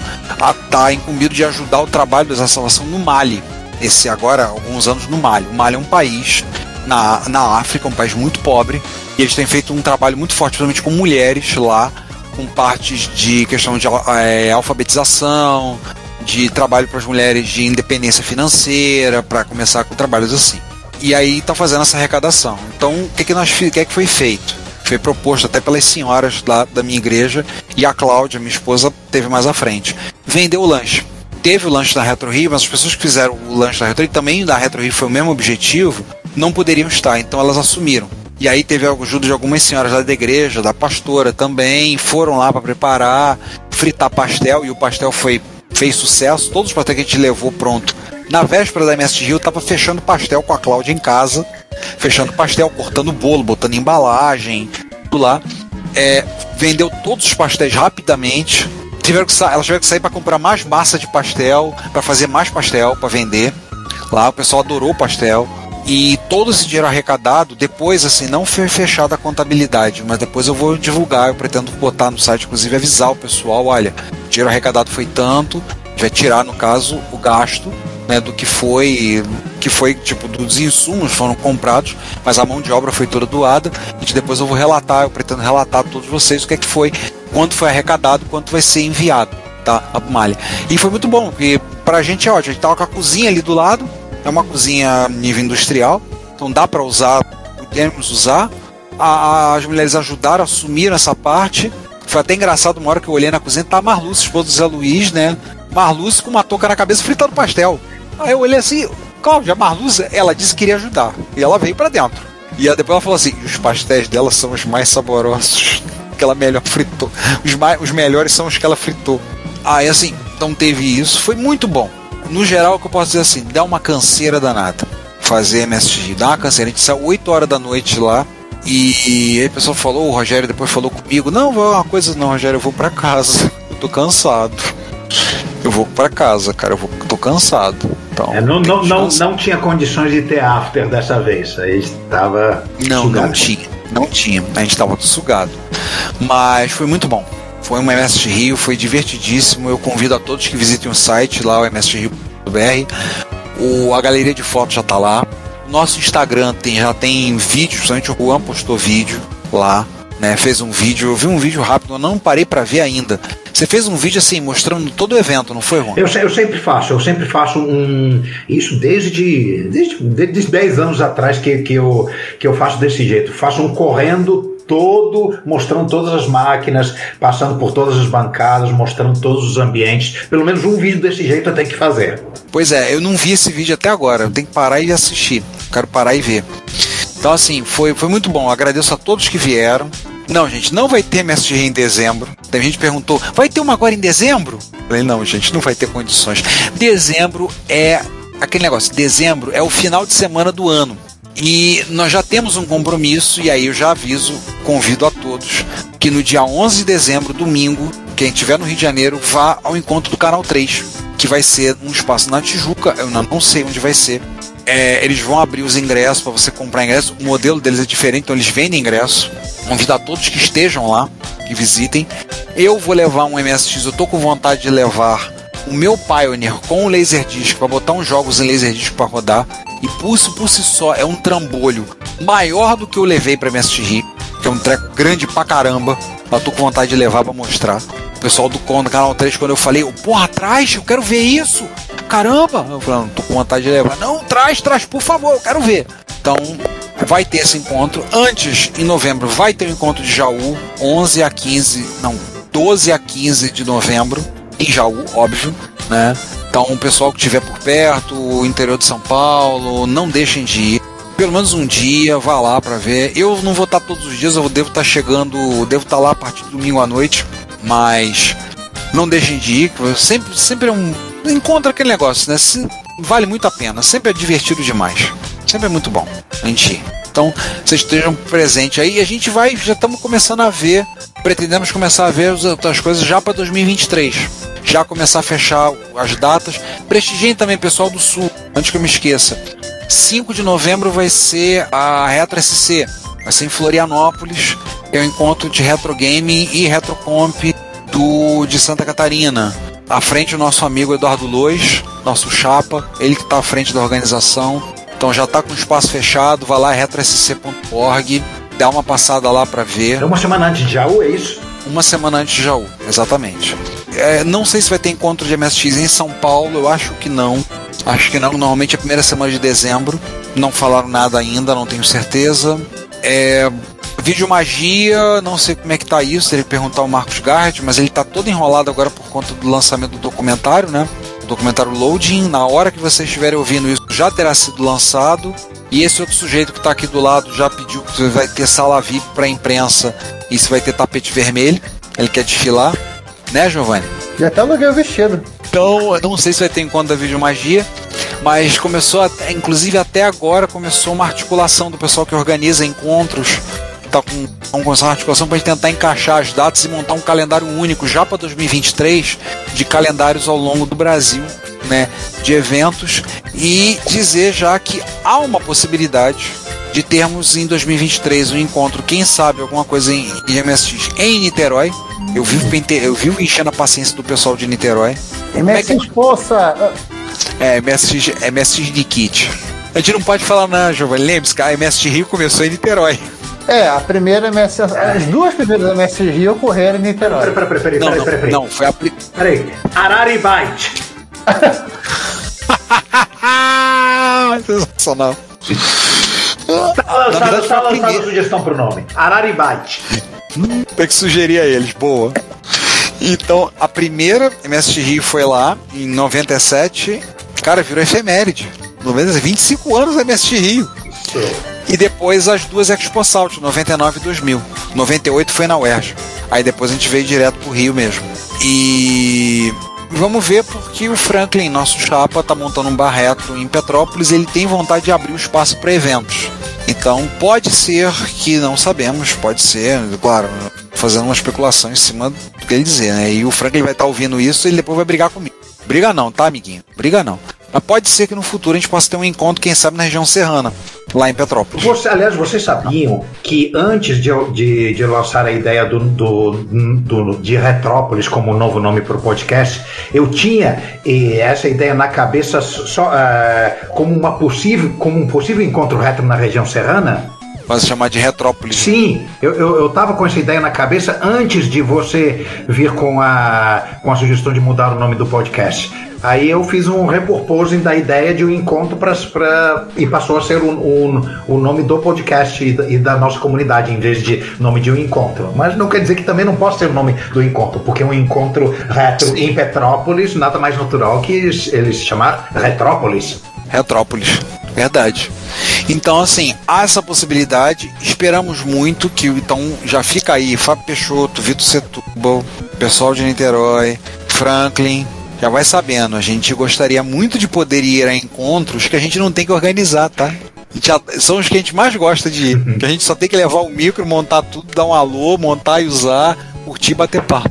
está incumbido de ajudar o trabalho do Exército Salvação no Mali. Esse agora, alguns anos no Mali. O Mali é um país na, na África, um país muito pobre, e eles têm feito um trabalho muito forte, principalmente com mulheres lá, com partes de questão de eh, alfabetização, de trabalho para as mulheres de independência financeira, para começar com trabalhos assim. E aí está fazendo essa arrecadação. Então, o que, que, nós, o que, é que foi feito? Foi proposto até pelas senhoras lá da minha igreja e a Cláudia, minha esposa, teve mais à frente. Vendeu o lanche. Teve o lanche da Retro Rio, mas as pessoas que fizeram o lanche da Retro Rio, também da Retro Rio foi o mesmo objetivo, não poderiam estar, então elas assumiram. E aí teve ajuda de algumas senhoras lá da igreja, da pastora também, foram lá para preparar, fritar pastel, e o pastel foi fez sucesso, todos os pastéis que a gente levou pronto. Na véspera da MS Rio, tava fechando pastel com a Cláudia em casa, fechando pastel, cortando bolo, botando embalagem, tudo lá. É, vendeu todos os pastéis rapidamente. Tiveram que elas tiveram que sair para comprar mais massa de pastel, para fazer mais pastel, para vender. Lá o pessoal adorou o pastel. E todo esse dinheiro arrecadado, depois, assim, não foi fechada a contabilidade, mas depois eu vou divulgar, eu pretendo botar no site, inclusive avisar o pessoal, olha, o dinheiro arrecadado foi tanto, vai tirar, no caso, o gasto né, do que foi, que foi tipo dos insumos foram comprados, mas a mão de obra foi toda doada. E depois eu vou relatar, eu pretendo relatar a todos vocês o que é que foi, quanto foi arrecadado, quanto vai ser enviado, tá, a malha. E foi muito bom, porque pra gente é ótimo, a gente tava com a cozinha ali do lado, é uma cozinha nível industrial, então dá para usar, podemos usar. A- as mulheres ajudaram, assumiram essa parte. Foi até engraçado uma hora que eu olhei na cozinha, tá a Marluce, esposa do Zé Luiz, né? Marluce com uma touca na cabeça fritando pastel. Aí eu olhei assim, Cláudia, Marluce, ela disse que queria ajudar. E ela veio pra dentro. E aí depois ela falou assim: os pastéis dela são os mais saborosos *laughs* que ela melhor fritou. Os, mais, os melhores são os que ela fritou. Aí assim, então teve isso, foi muito bom. No geral, o que eu posso dizer assim, dá uma canseira danada fazer MSG, dá uma canseira. A gente saiu 8 horas da noite lá. E, e aí a pessoa falou, o Rogério depois falou comigo, não, vou uma coisa, não, Rogério, eu vou pra casa. Eu tô cansado. Eu vou pra casa, cara, eu vou, tô cansado. Então, É, não, não, não, não tinha condições de ter after dessa vez. Aí estava. Não, sugado. não tinha. Não tinha. A gente tava sugado. Mas foi muito bom. Foi uma MSG Rio, foi divertidíssimo. Eu convido a todos que visitem o site lá, o msgrio.br. O, a galeria de fotos já tá lá. Nosso Instagram tem, já tem vídeos, principalmente o Juan postou vídeo lá. Né, fez um vídeo, eu vi um vídeo rápido, eu não parei para ver ainda. Você fez um vídeo assim, mostrando todo o evento, não foi, Juan? Eu, eu sempre faço, eu sempre faço um. Isso desde, desde, desde 10 anos atrás que, que, eu, que eu faço desse jeito. Faço um correndo todo, mostrando todas as máquinas, passando por todas as bancadas, mostrando todos os ambientes. Pelo menos um vídeo desse jeito eu tenho que fazer. Pois é, eu não vi esse vídeo até agora. Eu tenho que parar e assistir. Quero parar e ver. Então, assim, foi, foi muito bom. Agradeço a todos que vieram. Não, gente, não vai ter MSG em dezembro. Tem gente perguntou, vai ter uma agora em dezembro? Falei, não, gente, não vai ter condições. Dezembro é aquele negócio. Dezembro é o final de semana do ano. E nós já temos um compromisso, e aí eu já aviso, convido a todos, que no dia 11 de dezembro, domingo, quem estiver no Rio de Janeiro, vá ao encontro do Canal 3, que vai ser um espaço na Tijuca, eu não sei onde vai ser. É, eles vão abrir os ingressos para você comprar ingresso. O modelo deles é diferente, então eles vendem ingresso. Convido a todos que estejam lá, que visitem. Eu vou levar um MSX, eu tô com vontade de levar o meu Pioneer com o Laserdisc para botar uns jogos em Laserdisc para rodar. E isso por si só é um trambolho maior do que eu levei para MSX que é um treco grande pra caramba. Eu tô com vontade de levar para mostrar. O pessoal do Canal 3, quando eu falei, porra, traz, eu quero ver isso. Caramba! Eu falei, não, tô com vontade de levar. Não, traz, traz, por favor, eu quero ver. Então, vai ter esse encontro. Antes, em novembro, vai ter o encontro de Jaú, 11 a 15, não, 12 a 15 de novembro, em Jaú, óbvio, né? Então, o pessoal que estiver por perto, o interior de São Paulo, não deixem de ir. Pelo menos um dia, vá lá para ver. Eu não vou estar todos os dias, eu devo estar chegando, devo estar lá a partir do domingo à noite, mas não deixem de ir, sempre, sempre é um. Encontra aquele negócio, né? Vale muito a pena, sempre é divertido demais. Sempre é muito bom a gente ir. Então, vocês estejam presentes aí a gente vai, já estamos começando a ver, pretendemos começar a ver as outras coisas já para 2023. Já começar a fechar as datas. Prestigiem também, pessoal do Sul, antes que eu me esqueça. 5 de novembro vai ser a Retro SC, vai ser em Florianópolis, é o encontro de retro gaming e retrocomp do de Santa Catarina. À frente o nosso amigo Eduardo Lois, nosso chapa, ele que está à frente da organização. Então já está com o espaço fechado, vai lá retrosc.org, dá uma passada lá para ver. É uma semana antes de Jaú, é isso? Uma semana antes de Jaú, exatamente. É, não sei se vai ter encontro de MSX em São Paulo, eu acho que não. Acho que não, normalmente é a primeira semana de dezembro. Não falaram nada ainda, não tenho certeza. É, Vídeo Magia, não sei como é que tá isso, teria que perguntar ao Marcos Gard, mas ele tá todo enrolado agora por conta do lançamento do documentário, né? O documentário Loading, na hora que vocês estiverem ouvindo isso, já terá sido lançado. E esse outro sujeito que está aqui do lado já pediu que vai ter sala VIP para imprensa e se vai ter tapete vermelho. Ele quer desfilar, né, Giovanni? Já até aluguei o vestido. Então, não sei se vai ter encontro da Videomagia, mas começou, até, inclusive até agora, começou uma articulação do pessoal que organiza encontros. Tá com, vamos começar uma articulação para tentar encaixar as datas e montar um calendário único já para 2023 de calendários ao longo do Brasil, né, de eventos e dizer já que há uma possibilidade de termos em 2023 um encontro, quem sabe alguma coisa em, em MSX em Niterói. Eu vivo, eu vivo enchendo a paciência do pessoal de Niterói. MSX Força. É, MSX, MSX de kit. A gente não pode falar não, Giovanni. Lembre-se que a MSX Rio começou em Niterói. É, a primeira MSX. As duas primeiras MSX Rio ocorreram em Niterói. Peraí, peraí, peraí, Não, peraí, não, não, foi a Peraí. Araribite. *laughs* Sensacional. Tá lançada verdade, tá a lançada a primeira. sugestão pro nome. Araribite. Tem que sugerir a eles, boa. Então, a primeira MSX Rio foi lá, em 97. Cara, virou efeméride. 90, 25 anos da MSX Rio. E depois as duas Expo Salt, 99 e 2000. 98 foi na UERJ. Aí depois a gente veio direto pro Rio mesmo. E vamos ver porque o Franklin, nosso chapa, tá montando um bar em Petrópolis. Ele tem vontade de abrir o espaço para eventos. Então pode ser que não sabemos, pode ser, claro, fazendo uma especulação em cima do que ele dizer, né? E o Franklin vai estar ouvindo isso e ele depois vai brigar comigo. Briga não, tá, amiguinho? Briga não. Mas pode ser que no futuro a gente possa ter um encontro, quem sabe, na região serrana, lá em Petrópolis. Você, aliás, vocês sabiam que antes de, de, de lançar a ideia do, do, do- de Retrópolis como novo nome para o podcast, eu tinha essa ideia na cabeça só eh, como uma possível, como um possível encontro retro na região serrana. Se chamar de Retrópolis. Sim, eu, eu, eu tava com essa ideia na cabeça antes de você vir com a, com a sugestão de mudar o nome do podcast. Aí eu fiz um repurposing da ideia de um encontro pra, pra, e passou a ser o um, o nome do podcast e da, e da nossa comunidade, em vez de nome de um encontro. Mas não quer dizer que também não possa ser o nome do encontro, porque um encontro retro em Petrópolis, nada mais natural que eles se chamar Retrópolis. Retrópolis. Verdade. Então, assim, há essa possibilidade. Esperamos muito que, então, já fica aí Fábio Peixoto, Vitor Setúbal, pessoal de Niterói, Franklin. Já vai sabendo, a gente gostaria muito de poder ir a encontros que a gente não tem que organizar, tá? São os que a gente mais gosta de ir. Que a gente só tem que levar o micro, montar tudo, dar um alô, montar e usar, curtir e bater papo.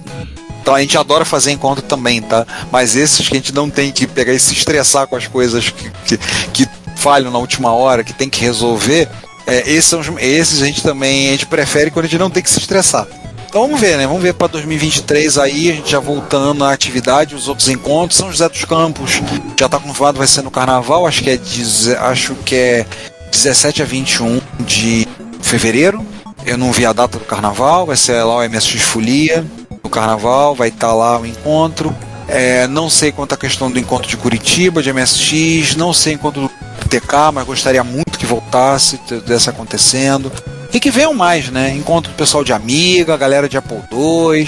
Então a gente adora fazer encontro também, tá? Mas esses que a gente não tem que pegar e se estressar com as coisas que, que, que falham na última hora, que tem que resolver, é, esses, são os- esses a gente também a gente prefere quando a gente não tem que se estressar. Então vamos ver, né? Vamos ver para 2023 aí, a gente já voltando à atividade, os outros encontros. São José dos Campos já está confirmado, vai ser no carnaval, acho que é, acho que é 17 a 21 de fevereiro. Eu não vi a data do carnaval, vai ser lá o MSX Folia. No carnaval, vai estar lá o encontro. É, não sei quanto a questão do encontro de Curitiba, de MSX, não sei encontro do TK, mas gostaria muito que voltasse, tivesse acontecendo. E que venham mais, né? Encontro do pessoal de Amiga, galera de Apple II.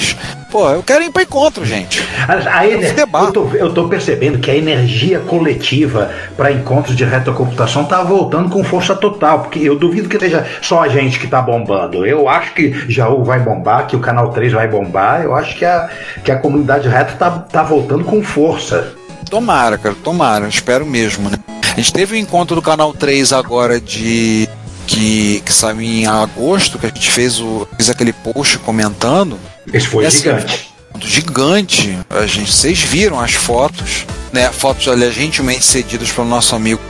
Pô, eu quero ir para encontro, gente. A, a ener- eu, tô, eu tô percebendo que a energia coletiva para encontros de retrocomputação tá voltando com força total, porque eu duvido que seja só a gente que tá bombando. Eu acho que Jaú vai bombar, que o canal 3 vai bombar. Eu acho que a, que a comunidade retro tá, tá voltando com força. Tomara, cara, tomara, espero mesmo, né? A gente teve o encontro do canal 3 agora de. Que, que saiu em agosto, que a gente fez, o, fez aquele post comentando. Esse foi Esse gigante. encontro Gigante. A gente, vocês viram as fotos, né? Fotos aliás, gentilmente cedidas pelo nosso amigo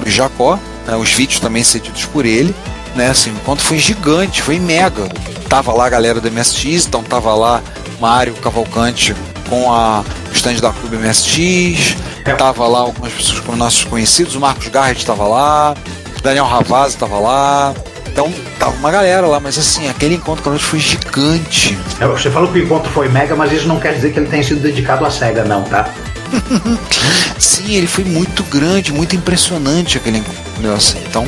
Luiz Jacó, né? os vídeos também cedidos por ele. Né? Assim, o encontro foi gigante, foi mega. Tava lá a galera do MSX, então tava lá Mário Cavalcante com a stand da Clube MSX, É. tava lá algumas pessoas como nossos conhecidos, o Marcos Garrett tava lá, Daniel Ravazzi tava lá. Então tava uma galera lá, mas assim, aquele encontro com a gente foi gigante. É, Você falou que o encontro foi mega, mas isso não quer dizer que ele tenha sido dedicado à SEGA, não, tá? *laughs* Sim, ele foi muito grande, muito impressionante aquele encontro. Assim. Então,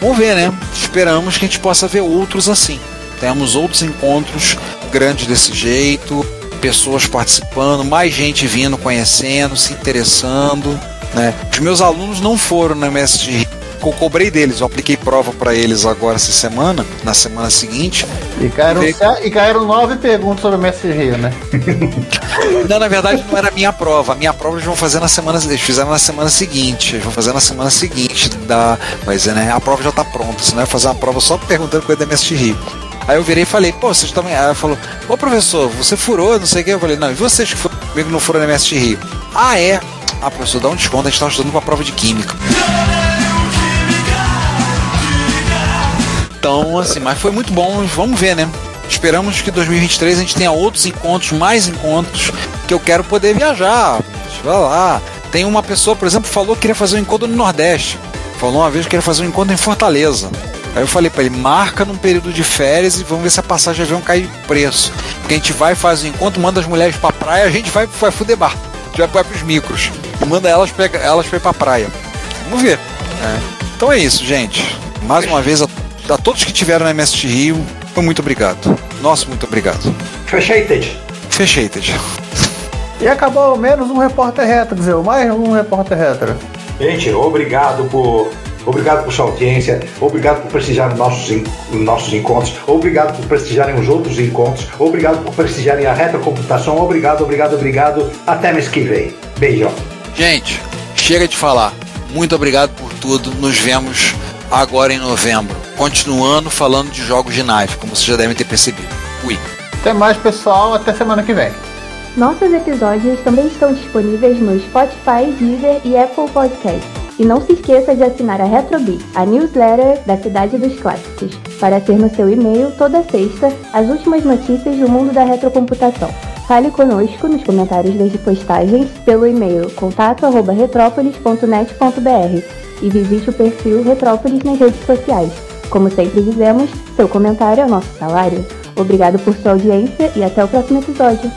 vamos ver, né? Esperamos que a gente possa ver outros assim. Temos outros encontros grandes desse jeito, pessoas participando, mais gente vindo, conhecendo, se interessando. Né? Os meus alunos não foram na MSG. Eu cobrei deles, eu apliquei prova para eles agora essa semana, na semana seguinte. E caíram, Vê- e caíram nove perguntas sobre o Mestre Rio, né? *laughs* Não, na verdade não era a minha prova. A minha prova eles vão fazer na semana. Eles fizeram na semana seguinte. Eles vão fazer na semana seguinte da. Mas né? A prova já tá pronta. Senão é fazer uma prova só perguntando coisa da MST Rio. Aí eu virei e falei, pô, vocês também. Aí ela falou, ô professor, você furou, não sei o que. Eu falei, não, e vocês que foram comigo não foram na MST Rio? Ah, é? Ah, professor, dá um desconto, a gente tá estudando pra prova de química. Então, assim, mas foi muito bom, vamos ver, né? Esperamos que 2023 a gente tenha outros encontros, mais encontros, que eu quero poder viajar. Vai lá. Tem uma pessoa, por exemplo, falou que queria fazer um encontro no Nordeste. Falou uma vez que queria fazer um encontro em Fortaleza. Aí eu falei pra ele, marca num período de férias e vamos ver se a passagem avião cai de preço. Porque a gente vai, faz o encontro, manda as mulheres pra praia, a gente vai, vai fuder bar. A gente vai, vai pros micros. Manda elas, pega, elas pra ir pra praia. Vamos ver. É. Então é isso, gente. Mais uma vez, a, a todos que tiveram na MST Rio, muito obrigado. Nosso muito obrigado. Fechated. Fechei, Ted. E acabou menos um repórter retro, dizer, mais um repórter retro. Gente, obrigado por. Obrigado por sua audiência, obrigado por prestigiar os nossos, nossos encontros, obrigado por prestigiarem os outros encontros, obrigado por prestigiarem a retrocomputação, obrigado, obrigado, obrigado. Até mês que vem. Beijão. Gente, chega de falar. Muito obrigado por tudo. Nos vemos agora em novembro. Continuando falando de jogos de nave, como vocês já devem ter percebido. Fui. Até mais, pessoal. Até semana que vem. Nossos episódios também estão disponíveis no Spotify, Deezer e Apple Podcasts. E não se esqueça de assinar a Retrobit, a newsletter da Cidade dos Clássicos, para ter no seu e-mail toda sexta as últimas notícias do mundo da retrocomputação. Fale conosco nos comentários das postagens pelo e-mail contato@retrópolis.net.br e visite o perfil Retrópolis nas redes sociais. Como sempre dizemos, seu comentário é o nosso salário. Obrigado por sua audiência e até o próximo episódio.